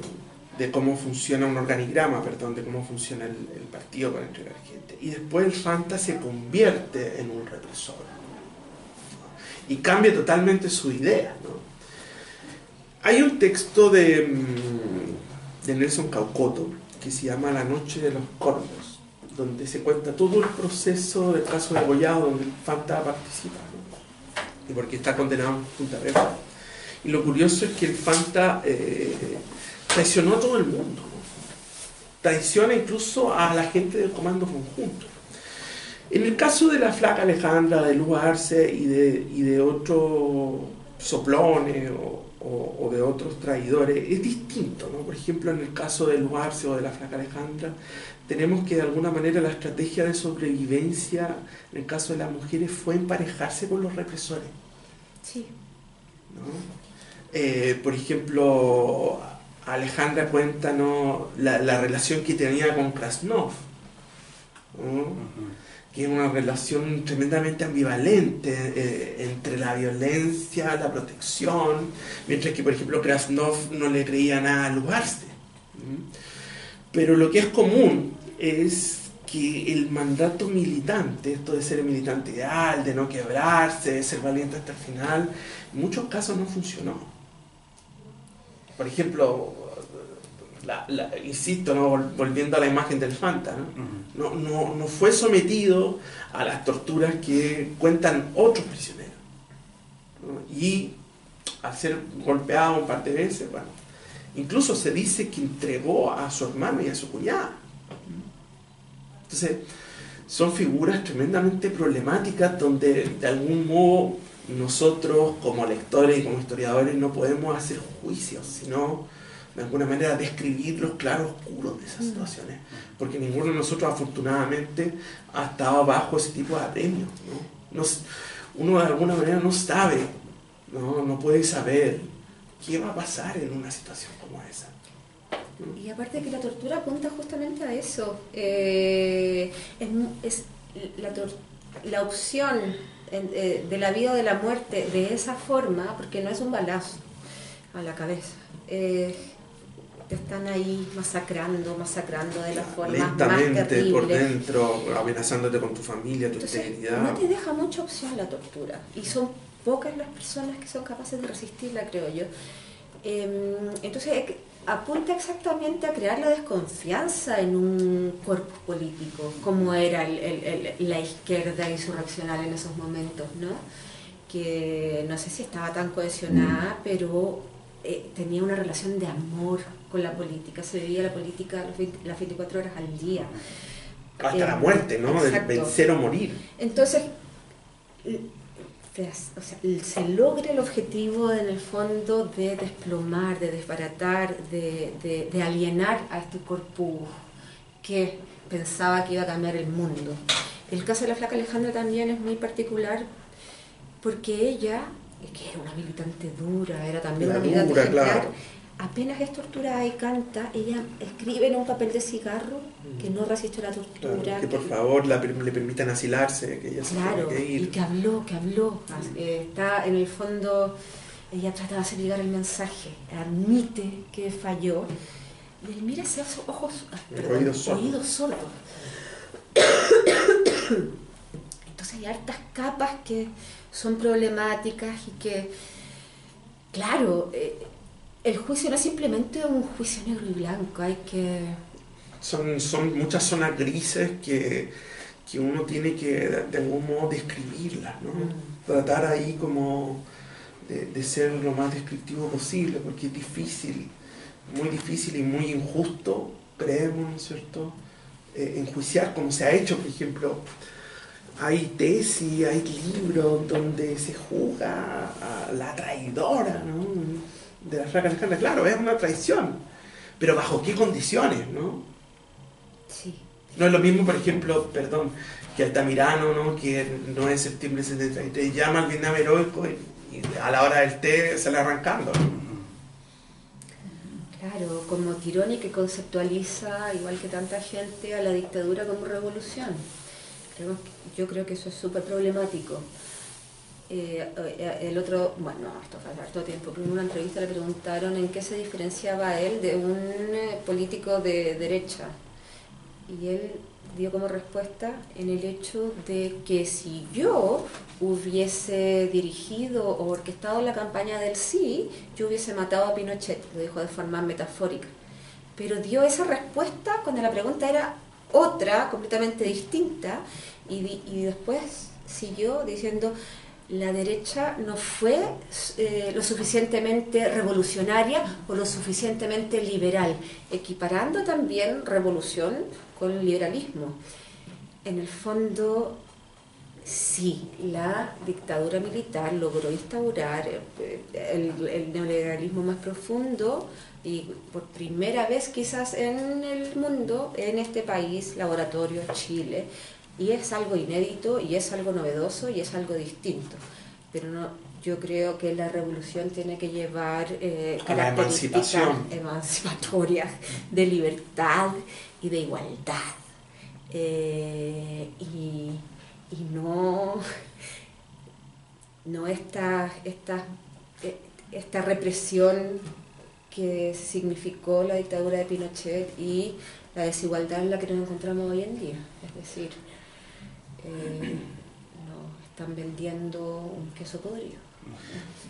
de cómo funciona un organigrama, perdón, de cómo funciona el, el, partido para entregar gente. Y después el Fanta se convierte en un represor. Y cambia totalmente su idea, ¿no? Hay un texto de, mm, de Nelson Caucoto que se llama La noche de los corvos, donde se cuenta todo el proceso del caso de Gollado, donde Fanta participa, y porque está condenado en Punta Arenas. Y lo curioso es que el Fanta eh, traicionó a todo el mundo, traiciona incluso a la gente del comando conjunto. En el caso de la flaca Alejandra, de Luz Arce y de, y de otros soplones o, o, o, de otros traidores, es distinto. ¿no? Por ejemplo, en el caso de Luz Arce o de la flaca Alejandra, tenemos que de alguna manera la estrategia de sobrevivencia en el caso de las mujeres fue emparejarse con los represores. Sí. ¿no? Eh, por ejemplo, Alejandra cuenta ¿no? la, la, relación que tenía con Krasnov, ¿no? uh -huh. Es una relación tremendamente ambivalente eh, entre la violencia, la protección, mientras que, por ejemplo, Krasnov no le creía nada a Lugarste. Pero lo que es común es que el mandato militante, esto de ser el militante ideal, de no quebrarse, de ser valiente hasta el final, en muchos casos no funcionó. Por ejemplo, la, la, insisto, ¿no? volviendo a la imagen del Fanta, ¿no? No, no, no fue sometido a las torturas que cuentan otros prisioneros. Y al ser golpeado un par de veces, bueno, incluso se dice que entregó a su hermano y a su cuñada. Entonces, son figuras tremendamente problemáticas donde de algún modo nosotros como lectores y como historiadores no podemos hacer juicios, sino de alguna manera describir los claros oscuros de esas situaciones, porque ninguno de nosotros afortunadamente ha estado bajo ese tipo de apremios. ¿no? Nos, uno de alguna manera no sabe, ¿no? no puede saber qué va a pasar en una situación como esa. Y aparte que la tortura apunta justamente a eso. Eh, es, es la, la, opción eh, de la vida o de la muerte de esa forma, porque no es un balazo a la cabeza. Eh, te están ahí masacrando, masacrando de la forma más terrible. por dentro, amenazándote con tu familia, tu Entonces, integridad. No te deja mucha opción la tortura. Y son pocas las personas que son capaces de resistirla, creo yo. Eh, entonces, apunta exactamente a crear la desconfianza en un cuerpo político, como era el, el, el, la izquierda insurreccional en esos momentos, ¿no? Que no sé si estaba tan cohesionada, Mm. pero eh, tenía una relación de amor con la política, se vivía la política las 24 horas al día. Hasta eh, la muerte, ¿no? De vencer o morir. Entonces, o sea, se logra el objetivo en el fondo de desplomar, de desbaratar, de, de, de, alienar a este cuerpo que pensaba que iba a cambiar el mundo. El caso de la flaca Alejandra también es muy particular porque ella, que era una militante dura, era también una militante dura, claro. apenas es torturada y canta, ella escribe en un papel de cigarro que no resistió la tortura. Claro, que por favor la, le permitan asilarse, que ella se claro, tiene que ir. y que habló, que habló. Eh, está en el fondo, ella trata de hacer llegar el mensaje, admite que falló. Y él mira esos ojos, perdón, oídos sordos. oídos sordos. Entonces hay hartas capas que son problemáticas y que, claro, eh, el juicio no es simplemente un juicio negro y blanco, hay que... Son, son muchas zonas grises que, que uno tiene que de algún modo describirlas, ¿no? Mm. Tratar ahí como de, de ser lo más descriptivo posible, porque es difícil, muy difícil y muy injusto, creemos, ¿no es cierto?, eh, enjuiciar como se ha hecho, por ejemplo, hay tesis, hay libros donde se juzga a la traidora, ¿no? De la flaca Alejandra, claro, es una traición, pero ¿bajo qué condiciones, no? Sí. No es lo mismo, por ejemplo, perdón, que Altamirano, ¿no? que no es septiembre 73, llama al Vietnam heroico y, y a la hora del té sale arrancando. ¿no? Claro, como Tironi que conceptualiza, igual que tanta gente, a la dictadura como revolución. Yo creo que eso es súper problemático. Eh, eh, el otro, bueno, esto fue harto tiempo, pero en una entrevista le preguntaron en qué se diferenciaba él de un eh, político de derecha. Y él dio como respuesta en el hecho de que si yo hubiese dirigido o orquestado la campaña del sí, yo hubiese matado a Pinochet, lo dijo de forma metafórica. Pero dio esa respuesta cuando la pregunta era otra, completamente distinta, y, después siguió diciendo, la derecha no fue eh, lo suficientemente revolucionaria o lo suficientemente liberal, equiparando también revolución con liberalismo. En el fondo, sí, la dictadura militar logró instaurar eh, el neoliberalismo más profundo y por primera vez quizás en el mundo, en este país, laboratorio, Chile, y es algo inédito y es algo novedoso y es algo distinto. Pero no, yo creo que la revolución tiene que llevar eh, A la características emancipación. emancipatorias de libertad y de igualdad. Eh, y, y no, no esta, esta, eh, esta represión que significó la dictadura de Pinochet y la desigualdad en la que nos encontramos hoy en día. Es decir, eh, nos están vendiendo un queso podrido.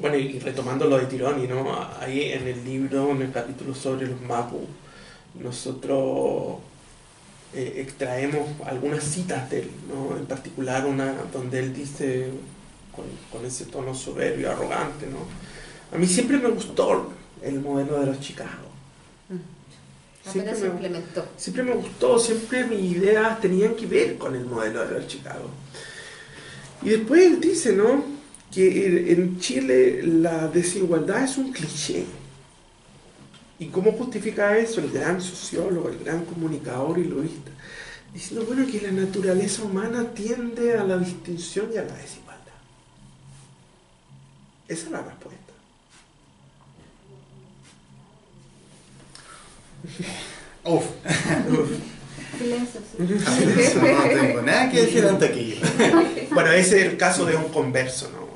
Bueno, y retomando lo de Tironi, ¿no? Ahí en el libro, en el capítulo sobre los Mapu, nosotros eh, extraemos algunas citas de él, ¿no? En particular una donde él dice, con, con ese tono soberbio, arrogante, ¿no? A mí siempre me gustó el modelo de los Chicago. Siempre Apenas se me- implementó. Siempre me gustó, siempre mis ideas tenían que ver con el modelo de los Chicago. Y después él dice, ¿no? Que en- en Chile la desigualdad es un cliché. ¿Y cómo justifica eso el gran sociólogo, el gran comunicador y loísta? Diciendo, bueno, que la naturaleza humana tiende a la distinción y a la desigualdad. Esa es la respuesta. Uf, Silencio, sí. no tengo nada que decir ante aquí. Bueno, ese es el caso de un converso, ¿no?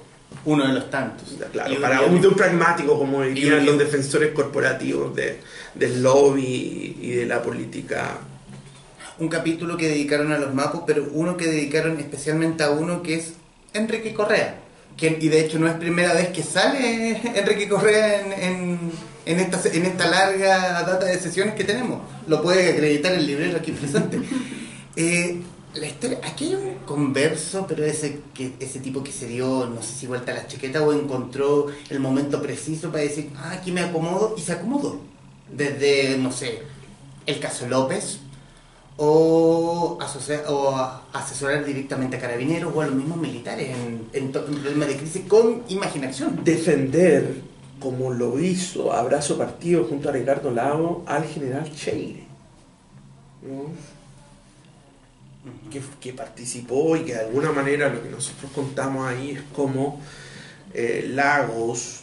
Uno de los tantos. Claro, Y- para un, de un pragmático, como dirían los defensores corporativos de, del lobby y de la política. un capítulo que dedicaron a los mapos, pero uno que dedicaron especialmente a uno que es Enrique Correa. Que, y de hecho no es primera vez que sale Enrique Correa en, en, en esta, en esta larga data de sesiones que tenemos. Lo puede acreditar el librero aquí presente. Eh, la historia, aquí hay un converso, pero ese, que, ese tipo que se dio, no sé si vuelta a la chaqueta o encontró el momento preciso para decir, ah, aquí me acomodo, y se acomodó. Desde, no sé, el caso López, o, asesorar directamente a carabineros o a los mismos militares en, en, en problemas de crisis con imaginación. Defender, como lo hizo Abrazo Partido junto a Ricardo Lago, al general Cheire. ¿no? que, que participó y que de alguna manera lo que nosotros contamos ahí es como eh, Lagos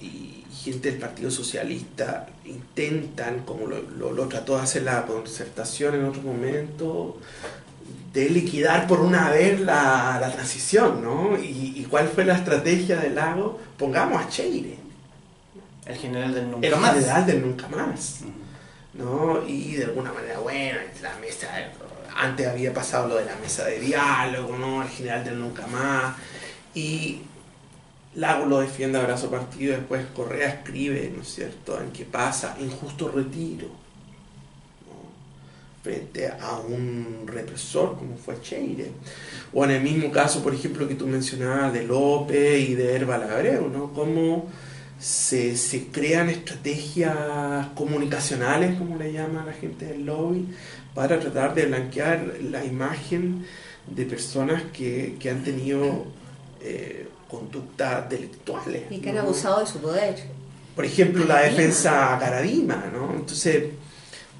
y gente del Partido Socialista intentan, como lo, lo- lo trató de hacer la concertación en otro momento, de liquidar por una vez la, la transición, ¿no? Y, y cuál fue la estrategia de Lagos? Pongamos a Cheire, El general del nunca el más. general del nunca más. ¿no? Y de alguna manera, bueno, la mesa, antes había pasado lo de la mesa de diálogo, ¿no? El general del nunca más. Y Lago lo defiende a brazo partido, después Correa escribe, ¿no es cierto?, en que pasa injusto retiro ¿no? frente a un represor como fue Cheire. O en el mismo caso, por ejemplo, que tú mencionabas de López y de Herbal Abreu, ¿no? Se, se crean estrategias comunicacionales, como le llama la gente del lobby, para tratar de blanquear la imagen de personas que, que han tenido eh, conductas delictuales. Y que han abusado de su poder. Por ejemplo, la defensa Caradima, ¿no? Entonces,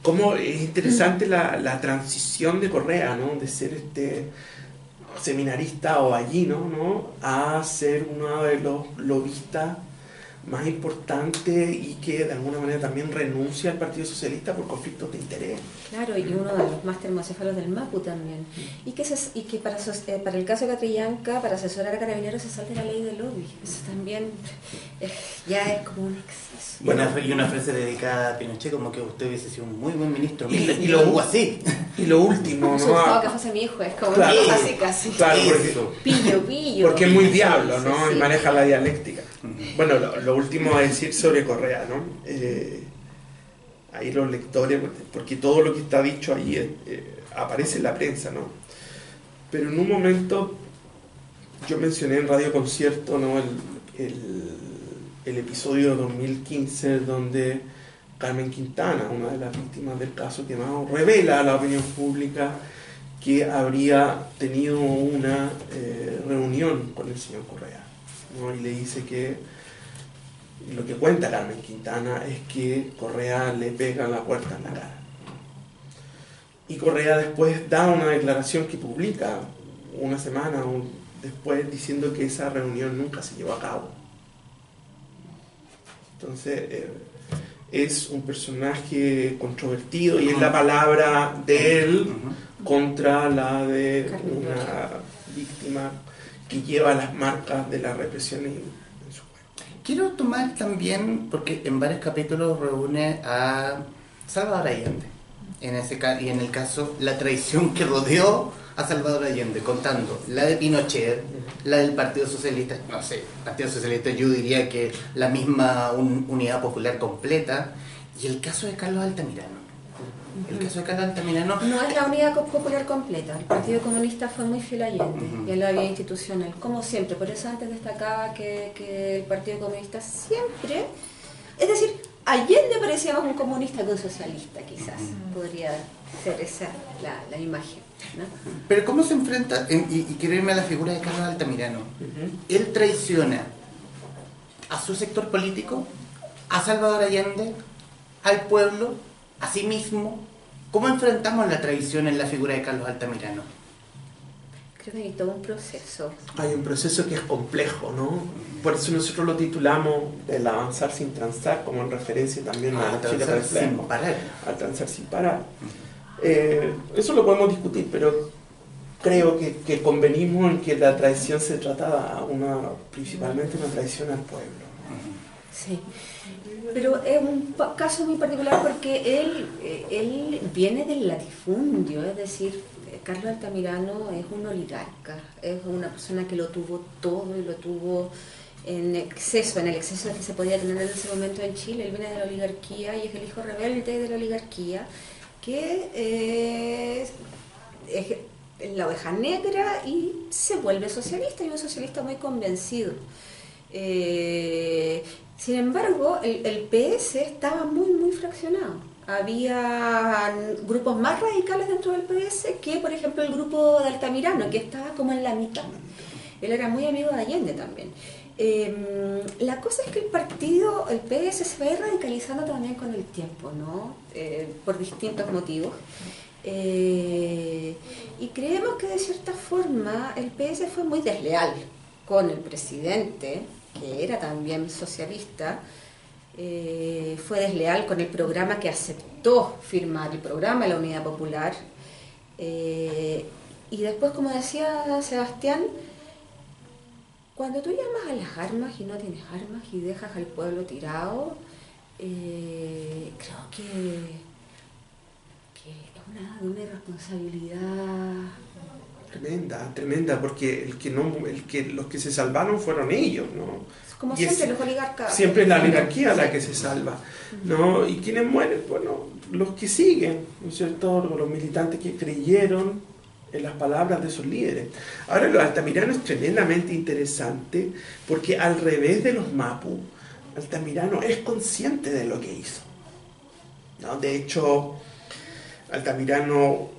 cómo es interesante la, la transición de Correa, ¿no? De ser este seminarista o allí, ¿no? ¿no? A ser uno de los lobistas más importantes y que de alguna manera también renuncia al Partido Socialista por conflictos de interés. Claro, y uno de los más termocéfalos del MAPU también. Y que, se- y que para, eh, para el caso de Catrillanca, para asesorar a carabineros, se salte la ley del lobby. Eso también eh, ya es como un exceso. Y una, y una frase dedicada a Pinochet como que usted hubiese sido un muy buen ministro. Y- lo- hubo así. Y lo último, ¿no? gustaba que fuese mi hijo, es como Claro. casi, casi. Claro, porque- Eso. Pillo, pillo. Porque es muy Sí, diablo, sí, ¿no? sí. Y maneja la dialéctica. Bueno, lo, último a decir sobre Correa, ¿no? Eh, ahí los lectores, porque todo lo que está dicho ahí eh, eh, aparece en la prensa, ¿no? Pero en un momento yo mencioné en Radio Concierto, ¿no? El, el- el episodio de 2015 donde Carmen Quintana, una de las víctimas del caso quemado, revela a la opinión pública que habría tenido una reunión con el señor Correa. ¿No? Y le dice que lo que cuenta Carmen Quintana es que Correa le pega la puerta en la cara. Y Correa después da una declaración que publica una semana o después diciendo que esa reunión nunca se llevó a cabo. Entonces eh, es un personaje controvertido y es la palabra de él contra la de una víctima que lleva las marcas de la represión en, su cuerpo. Quiero tomar también, porque en varios capítulos reúne a Salvador Allende. En ese y en el caso, la traición que rodeó a Salvador Allende, contando la de Pinochet, la del Partido Socialista, no sé, Partido Socialista yo diría que la misma un- unidad popular completa, y el caso de Carlos Altamirano. El caso de Carlos Altamirano No es la unidad popular completa. El Partido Comunista fue muy fiel a Allende Ujú. y a la vía institucional, como siempre. Por eso antes destacaba que, que el Partido Comunista siempre, es decir, Allende parecía más un comunista que un socialista, quizás. Podría ser esa la, la imagen. ¿no? Pero ¿cómo se enfrenta? en- y, y quiero irme a la figura de Carlos Altamirano. Él traiciona a su sector político, a Salvador Allende, al pueblo, a sí mismo. ¿Cómo enfrentamos la traición en la figura de Carlos Altamirano? Creo que hay todo un proceso. Hay un proceso que es complejo, ¿no? Por eso nosotros lo titulamos el avanzar sin transar, como en referencia también a A Chile transar sin parar. al transar sin parar. Eh, eso lo podemos discutir, pero creo que, que convenimos en que la traición se trata una, principalmente una traición al pueblo. Sí, pero es un caso muy particular porque él, eh, él viene del latifundio, es decir, eh, Carlos Altamirano es un oligarca, es una persona que lo tuvo todo y lo tuvo en exceso, en el exceso que se podía tener en ese momento en Chile. Él viene de la oligarquía y es el hijo rebelde de la oligarquía que eh, es la oveja negra y se vuelve socialista y un socialista muy convencido. Eh, sin embargo, el, el PS estaba muy, muy fraccionado. Había grupos más radicales dentro del PS que, por ejemplo, el grupo de Altamirano, que estaba como en la mitad. Él era muy amigo de Allende también. Eh, la cosa es que el partido, el PS, se va a ir radicalizando también con el tiempo, ¿no? Eh, por distintos motivos. Eh, y creemos que de cierta forma el PS fue muy desleal con el presidente, que era también socialista, eh, fue desleal con el programa que aceptó firmar, el programa de la Unidad Popular. Eh, y después, como decía Sebastián, cuando tú llamas a las armas y no tienes armas y dejas al pueblo tirado, eh, creo que, es una, una irresponsabilidad Tremenda, tremenda, porque el que no, el que los que se salvaron fueron ellos, ¿no? Como Y es- siempre, los oligarcas. Siempre es la oligarquía la que se salva, ¿no? Y quienes mueren, bueno, los que siguen, ¿no es cierto? Los militantes que creyeron en las palabras de esos líderes. Ahora, lo Altamirano es tremendamente interesante porque al revés de los Mapu, Altamirano es consciente de lo que hizo. ¿no? De hecho, Altamirano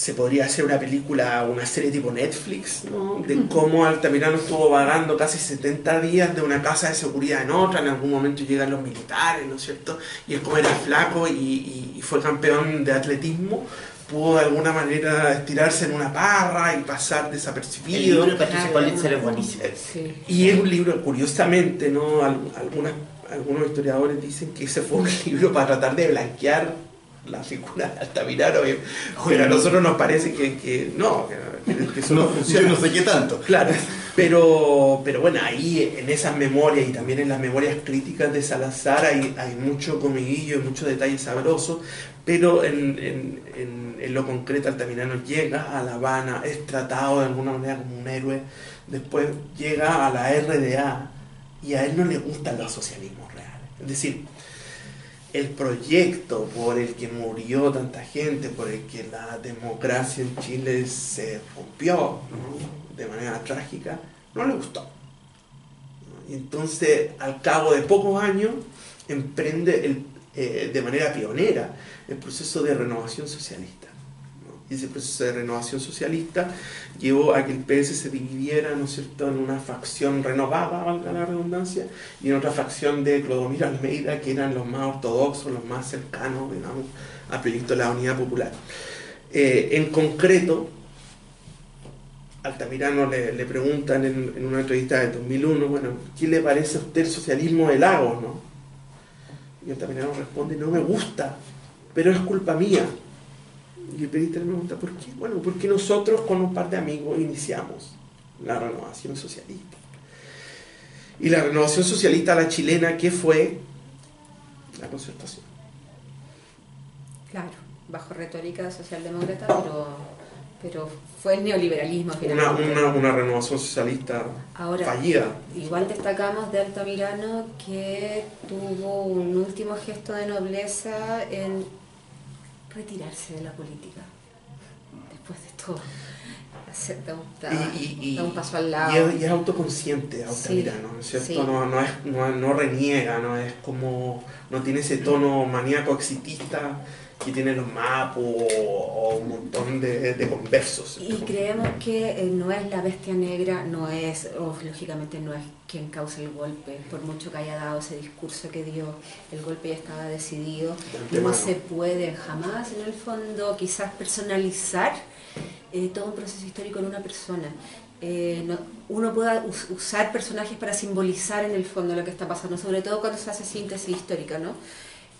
se podría hacer una película, una serie tipo Netflix, ¿no? de cómo Altamirano estuvo vagando casi 70 días de una casa de seguridad en otra, en algún momento llegan los militares, ¿no es cierto? Y es como era flaco y, y- y fue campeón de atletismo, pudo de alguna manera estirarse en una parra y pasar El desapercibido. libro de es buenísimo. Sí. Y es un libro, curiosamente, ¿no? Algunas- algunos historiadores dicen que ese fue un libro para tratar de blanquear la figura de Altamirano, pero a nosotros nos parece que, que no, que, que eso no, funciona. yo no sé qué tanto. Claro, pero, pero bueno, ahí en esas memorias y también en las memorias críticas de Salazar hay, hay mucho comiguillo y mucho detalle sabroso, pero en, en- en- en lo concreto Altamirano llega a La Habana, es tratado de alguna manera como un héroe, después llega a la RDA y a él no le gustan los socialismos reales. Es decir, el proyecto por el que murió tanta gente, por el que la democracia en Chile se rompió de manera trágica, no le gustó. Y entonces, al cabo de pocos años, emprende el- eh, de manera pionera el proceso de renovación socialista. Y ese proceso de renovación socialista llevó a que el PS se dividiera, ¿no es cierto?, en una facción renovada, valga la redundancia, y en otra facción de Clodomiro Almeida, que eran los más ortodoxos, los más cercanos, digamos, al proyecto de la Unidad Popular. Eh, en concreto, Altamirano le, le preguntan en, en una entrevista de 2001, bueno, ¿qué le parece a usted el socialismo de Lagos, no? Y Altamirano responde, no me gusta, pero es culpa mía. Y el periodista le pregunta, ¿por qué? Bueno, porque nosotros con un par de amigos iniciamos la renovación socialista. Y la renovación socialista a la chilena, ¿qué fue? La concertación. Claro, bajo retórica socialdemócrata, pero, pero fue el neoliberalismo. Una, finalmente. una, una renovación socialista Ahora, fallida. Igual destacamos de Altamirano que tuvo un último gesto de nobleza en retirarse de la política. Después de todo. Hacer- Da un, da- Y, y- y- da un paso al y lado. es, y es autoconsciente Altamirano, ¿no es cierto? sí. No, no, es, no, no reniega, no es como, no tiene ese tono maníaco exitista que tienen los mapos o, o un montón de, de conversos. Y creemos que eh, no es la bestia negra, no es, o lógicamente no es quien causa el golpe, por mucho que haya dado ese discurso que dio, el golpe ya estaba decidido, De no se puede jamás en el fondo quizás personalizar eh, todo un proceso histórico en una persona. Eh, no- uno pueda us- usar personajes para simbolizar en el fondo lo que está pasando, sobre todo cuando se hace síntesis histórica, ¿no?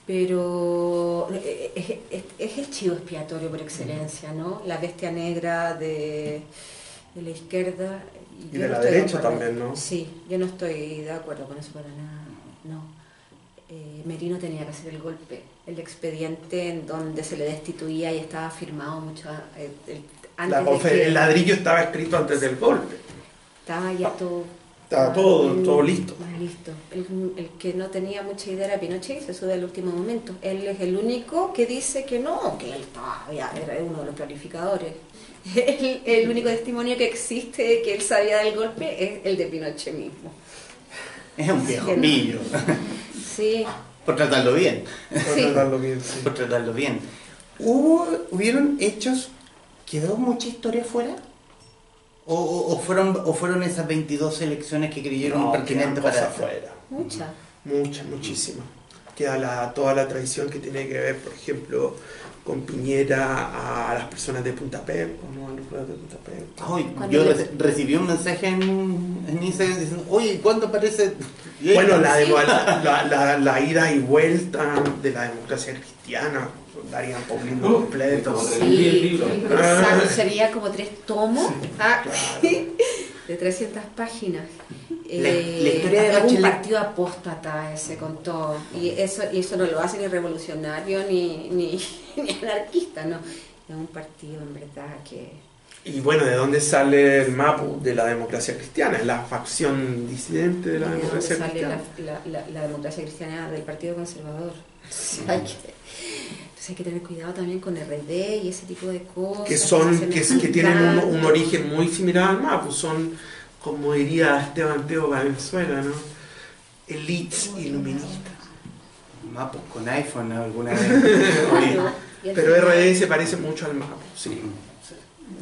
Pero eh, es, es- es el chivo expiatorio por excelencia, ¿no? La bestia negra de, de la izquierda. Y de no la derecha también, ¿no? Sí, yo no estoy de acuerdo con eso para nada. No. Eh, Merino tenía que hacer el golpe, el expediente en donde se le destituía y estaba firmado mucho eh, el- antes La de confe- que el ladrillo estaba escrito antes del golpe. estaba ya todo Estaba todo, Mm, todo listo. listo. El, el que no tenía mucha idea era Pinochet y se sube al último momento. Él es el único que dice que no, que él todavía era uno de los planificadores. El, el único testimonio que existe de que él sabía del golpe es el de Pinochet mismo. Es un viejo Sí, no. pillo. Sí, Por tratarlo bien. Por Sí. tratarlo bien, sí. Por tratarlo bien. ¿Hubo, ¿Hubieron hechos? ¿Quedó mucha historia fuera? ¿O, o- o fueron, ¿O fueron esas 22 elecciones que creyeron No, pertinentes para afuera. mucha. Mucha, muchísima. Queda la, toda la tradición que tiene que ver, por ejemplo, con Piñera a las personas de Punta Peuco, ¿no? A los pueblos de Punta Peuco. Ay, yo recibí un mensaje en, en Instagram diciendo, oye, ¿cuándo aparece? Bueno, ella- la, demo- la, la, la- la ida y vuelta de la democracia cristiana, darían Paulino Uh, completo. estamos Sí, Leí el libro. exacto, sería como tres tomos ah, Claro. de 300 páginas. La- Eh, la historia de es un partido apóstata ese con todo. Y eso, y eso no lo hace ni revolucionario ni, ni, ni anarquista, no. Es un partido en verdad que Y bueno, ¿de dónde sale el Mapu de la democracia cristiana? Es la facción disidente de la ¿De dónde democracia sale cristiana. la, la- la- la democracia cristiana del Partido Conservador? Entonces hay, que, entonces hay que tener cuidado también con RD y ese tipo de cosas. que son que, tienen un, un origen muy similar al MAPU, son, como diría Esteban Teo Valenzuela, ¿no? elites iluministas. Mapos con iPhone alguna vez. Pero RD se parece mucho al MAPU, sí.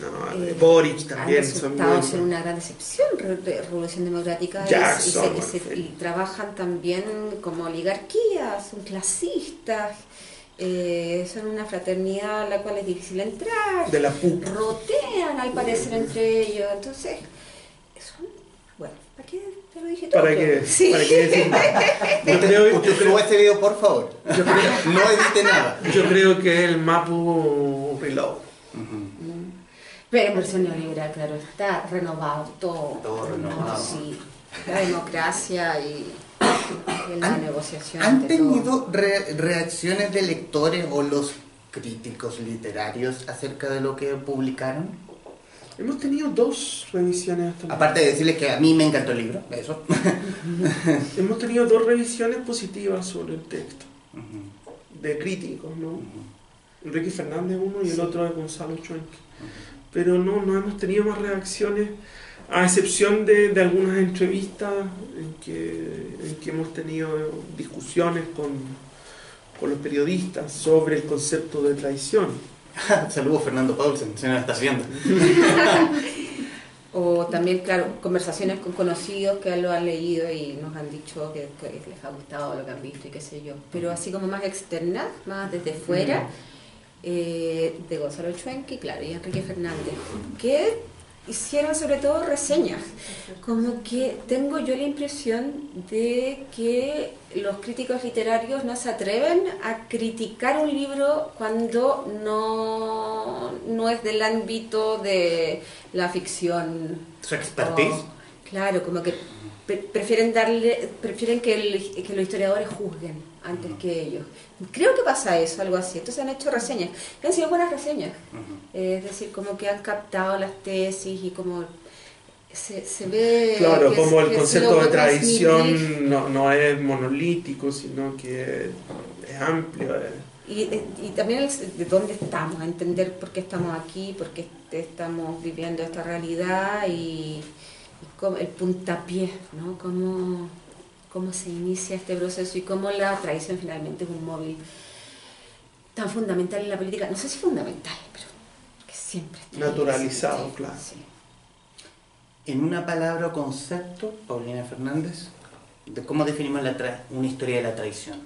No, Eh, Boric también son resultado muy... ser una gran decepción re- de Revolución Democrática y- se- y se- y trabajan también como oligarquías, son clasistas, eh, son una fraternidad a la cual es difícil entrar, De la PUC. rotean al parecer entre ellos, entonces son, bueno, ¿para qué te lo dije todo? ¿Para qué? Sí. ¿Para qué? Yo creo, Usted yo creo- suba este video, por favor. yo creo- No edite nada. yo creo que el Mapu Reload. Pero en versión neoliberal, claro, está renovado todo. Todo renovado. Sí, la democracia y, la ¿Han- negociación. ¿Han tenido re- reacciones de lectores o los críticos literarios acerca de lo que publicaron? Hemos tenido dos revisiones hasta ahora. Aparte de decirles que a mí me encantó el libro, eso. Hemos tenido dos revisiones positivas sobre el texto, de críticos, ¿no? Enrique Fernández uno y el otro de Gonzalo Chuenque. Pero no, no hemos tenido más reacciones, a excepción de, de algunas entrevistas en que, en que hemos tenido discusiones con, con los periodistas sobre el concepto de traición. Saludos Fernando Paulsen, se nos está viendo. O también, claro, conversaciones con conocidos que lo han leído y nos han dicho que, que les ha gustado lo que han visto y qué sé yo. Pero así como más externas, más desde fuera, eh, de Gonzalo Chuenque, claro, y Enrique Fernández, que hicieron sobre todo reseñas. Como que tengo yo la impresión de que los críticos literarios no se atreven a criticar un libro cuando no, no es del ámbito de la ficción. Su expertise. O- claro, como que prefieren darle, prefieren que, el- que los historiadores juzguen antes que ellos. Creo que pasa eso, algo así. Entonces han hecho reseñas, que han sido buenas reseñas. Eh, es decir, como que han captado las tesis y como se, se ve... Claro, que- como el concepto de tradición no, no es monolítico, sino que es amplio. es- Y, eh, y también el- de dónde estamos, entender por qué estamos aquí, por qué estamos viviendo esta realidad y, el puntapié, ¿no? Cómo, cómo se inicia este proceso y cómo la tradición finalmente es un móvil tan fundamental en la política, no sé si fundamental, pero que siempre está Naturalizado, claro. sí. En una palabra o concepto, Paulina Fernández, de cómo definimos la tra- una historia de la traición.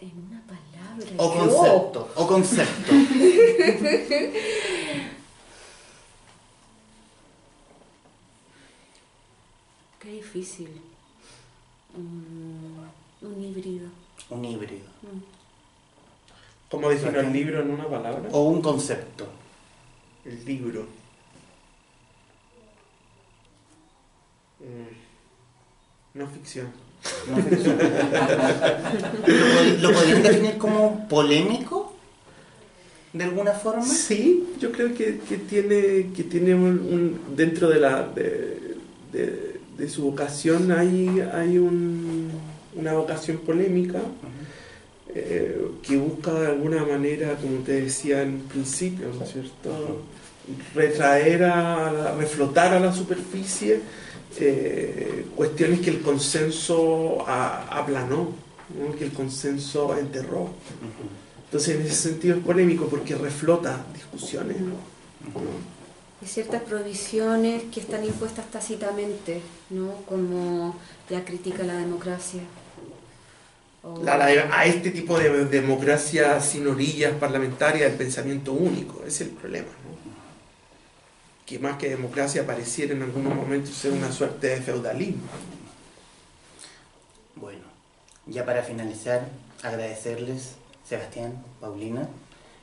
En una palabra. O concepto, o concepto. Qué difícil. Un, un híbrido. Un híbrido. ¿Cómo defino el libro en una palabra? O un concepto. El libro. Mm, No ficción. No ficción. ¿Lo, ¿Lo podrían definir como polémico? ¿De alguna forma? Sí, yo creo que, que tiene, que tiene un, un- dentro de la de, de- de su vocación hay, hay un- una vocación polémica eh, que busca de alguna manera, como te decía en principio, ¿no es cierto? Retraer a, la- reflotar a la superficie eh, cuestiones que el consenso a- aplanó, ¿no? que el consenso enterró. Entonces, en ese sentido es polémico porque reflota discusiones. ¿no? Y ciertas provisiones que están impuestas tácitamente, ¿no? Como la crítica a la democracia. O- La- la- a este tipo de democracia sin orillas parlamentarias, el pensamiento único, ese es el problema. ¿no? Que más que democracia pareciera en algunos momentos ser una suerte de feudalismo. Bueno, ya para finalizar, agradecerles, Sebastián, Paulina,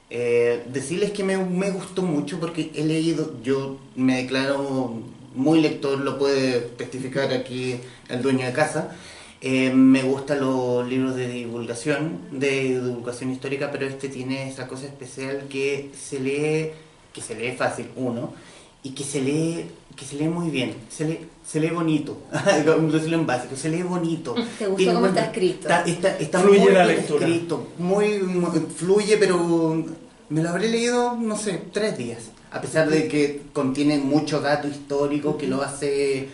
eh, decirles que me, me gustó mucho porque he leído, yo me declaro muy lector, lo puede testificar aquí el dueño de casa. Eh, me gustan los libros de divulgación, de divulgación histórica, pero este tiene esa cosa especial que se lee, que se lee fácil, uno, y que se lee, que se lee muy bien, se lee, se lee bonito, Vamos a decirlo en básico, se lee bonito. ¿Te gustó Tiene cómo está escrito? Está, está- está Fluye muy la bien lectura. escrito, muy, muy- fluye, pero me lo habré leído, no sé, tres días. A pesar de que contiene mucho dato histórico que lo hace,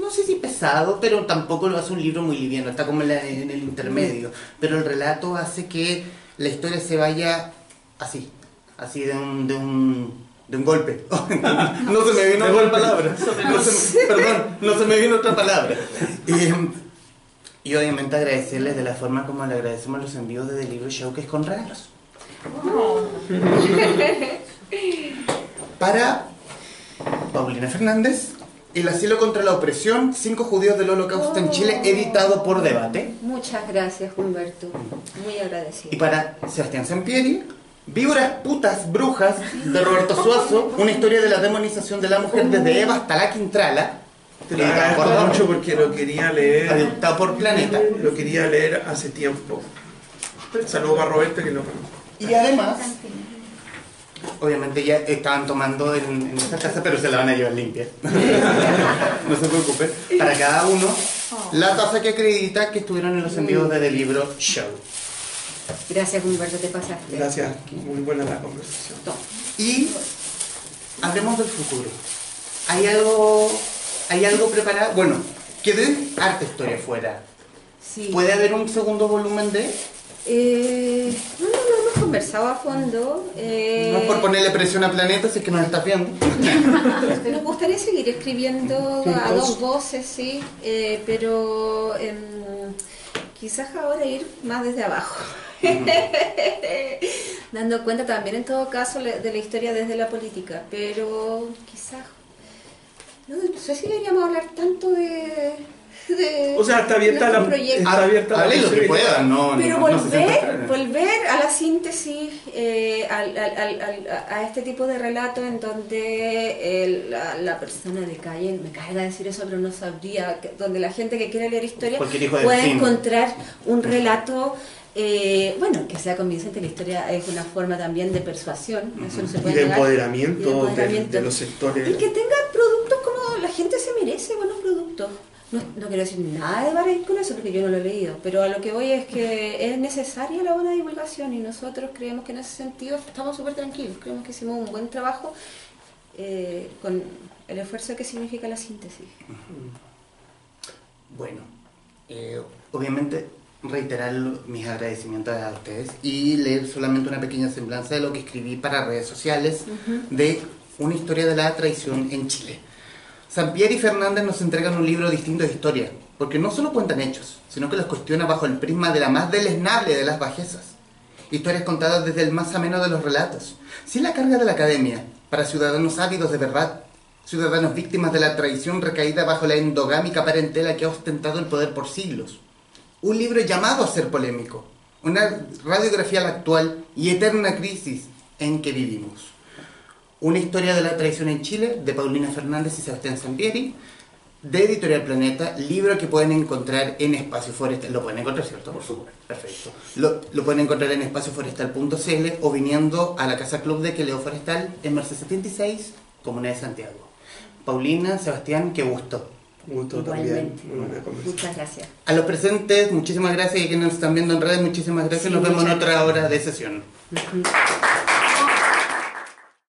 no sé si pesado, pero tampoco lo hace un libro muy liviano, está como en, la- en el intermedio. Pero el relato hace que la historia se vaya así, así de un, de un, de un golpe. no se me vino De otra golpe. palabra. No se me- perdón, no se me vino otra palabra. Eh, y obviamente agradecerles de la forma como le agradecemos los envíos de The Libro Show, que es con regalos. Para Paulina Fernández, El asilo contra la opresión, cinco judíos del holocausto en Chile, editado por Debate. Muchas gracias, Humberto. Muy Y agradecido. para Sebastián Sampieri, Víboras, putas, brujas, de Roberto Suazo, una historia de la demonización de la mujer desde Eva hasta la Quintrala, Te lo agradezco mucho porque lo quería leer, editado por Planeta. lo quería leer hace tiempo. Saludos a Roberto que lo Y además, obviamente ya estaban tomando en, en esta casa, pero se la van a llevar limpia. no se preocupen. Para cada uno, la taza que acredita que estuvieron en los envíos de The Libro Show. Gracias, Humberto, te pasaste. Gracias, muy buena la conversación. Y hablemos del futuro. ¿Hay algo, hay algo preparado? Bueno, quedé harta historia fuera. Sí. ¿Puede haber un segundo volumen de? Eh, no, no, lo hemos conversado a fondo. eh, No es por ponerle presión a Planeta, si es que nos está viendo. Nos gustaría seguir escribiendo a dos voces, sí, eh, pero em, quizás ahora ir más desde abajo. Dando cuenta también en todo caso de la historia desde la política, pero quizás... No, no sé si deberíamos hablar tanto de... de O sea, está abierta la, proyecto. está abierta Hable lo que posibilidad. pueda, no, Pero no, volver, volver a la síntesis, eh, al- al- al- al- a este tipo de relato en donde el- la, la persona de calle, me carga decir eso, pero no sabría, que- donde la gente que quiere leer historia puede encontrar un relato, eh, bueno, que sea convincente, la historia es una forma también de persuasión, eso no se Y de negar. empoderamiento, Y de de- empoderamiento. de los sectores. Y que tenga productos como la gente se merece, buenos productos. No, no quiero decir nada de Baradit con eso porque yo no lo he leído, pero a lo que voy es que es necesaria la buena divulgación y nosotros creemos que en ese sentido estamos súper tranquilos, creemos que hicimos un buen trabajo eh, con el esfuerzo que significa la síntesis. Bueno, eh, obviamente reiterar mis agradecimientos a ustedes y leer solamente una pequeña semblanza de lo que escribí para redes sociales de una historia de la traición en Chile. Sampieri y Fernández nos entregan un libro distinto de historia, porque no solo cuentan hechos, sino que los cuestiona bajo el prisma de la más deleznable de las bajezas. Historias contadas desde el más ameno de los relatos, sin la carga de la academia, para ciudadanos ávidos de verdad, ciudadanos víctimas de la traición recaída bajo la endogámica parentela que ha ostentado el poder por siglos. Un libro llamado a ser polémico, una radiografía a la actual y eterna crisis en que vivimos. Una historia de la traición en Chile, de Paulina Fernández y Sebastián Sampieri, de Editorial Planeta, libro que pueden encontrar en Espacio Forestal. Lo pueden encontrar, ¿cierto? Por supuesto. Perfecto. Lo, lo pueden encontrar en espacioforestal.cl o viniendo a la Casa Club de Queleo Forestal en Merced 76, Comuna de Santiago. Paulina, Sebastián, qué gusto. Un gusto Igualmente. también. Muchas gracias. A los presentes, muchísimas gracias y a quienes nos están viendo en redes, muchísimas gracias. Sí, nos vemos en otra hora de sesión.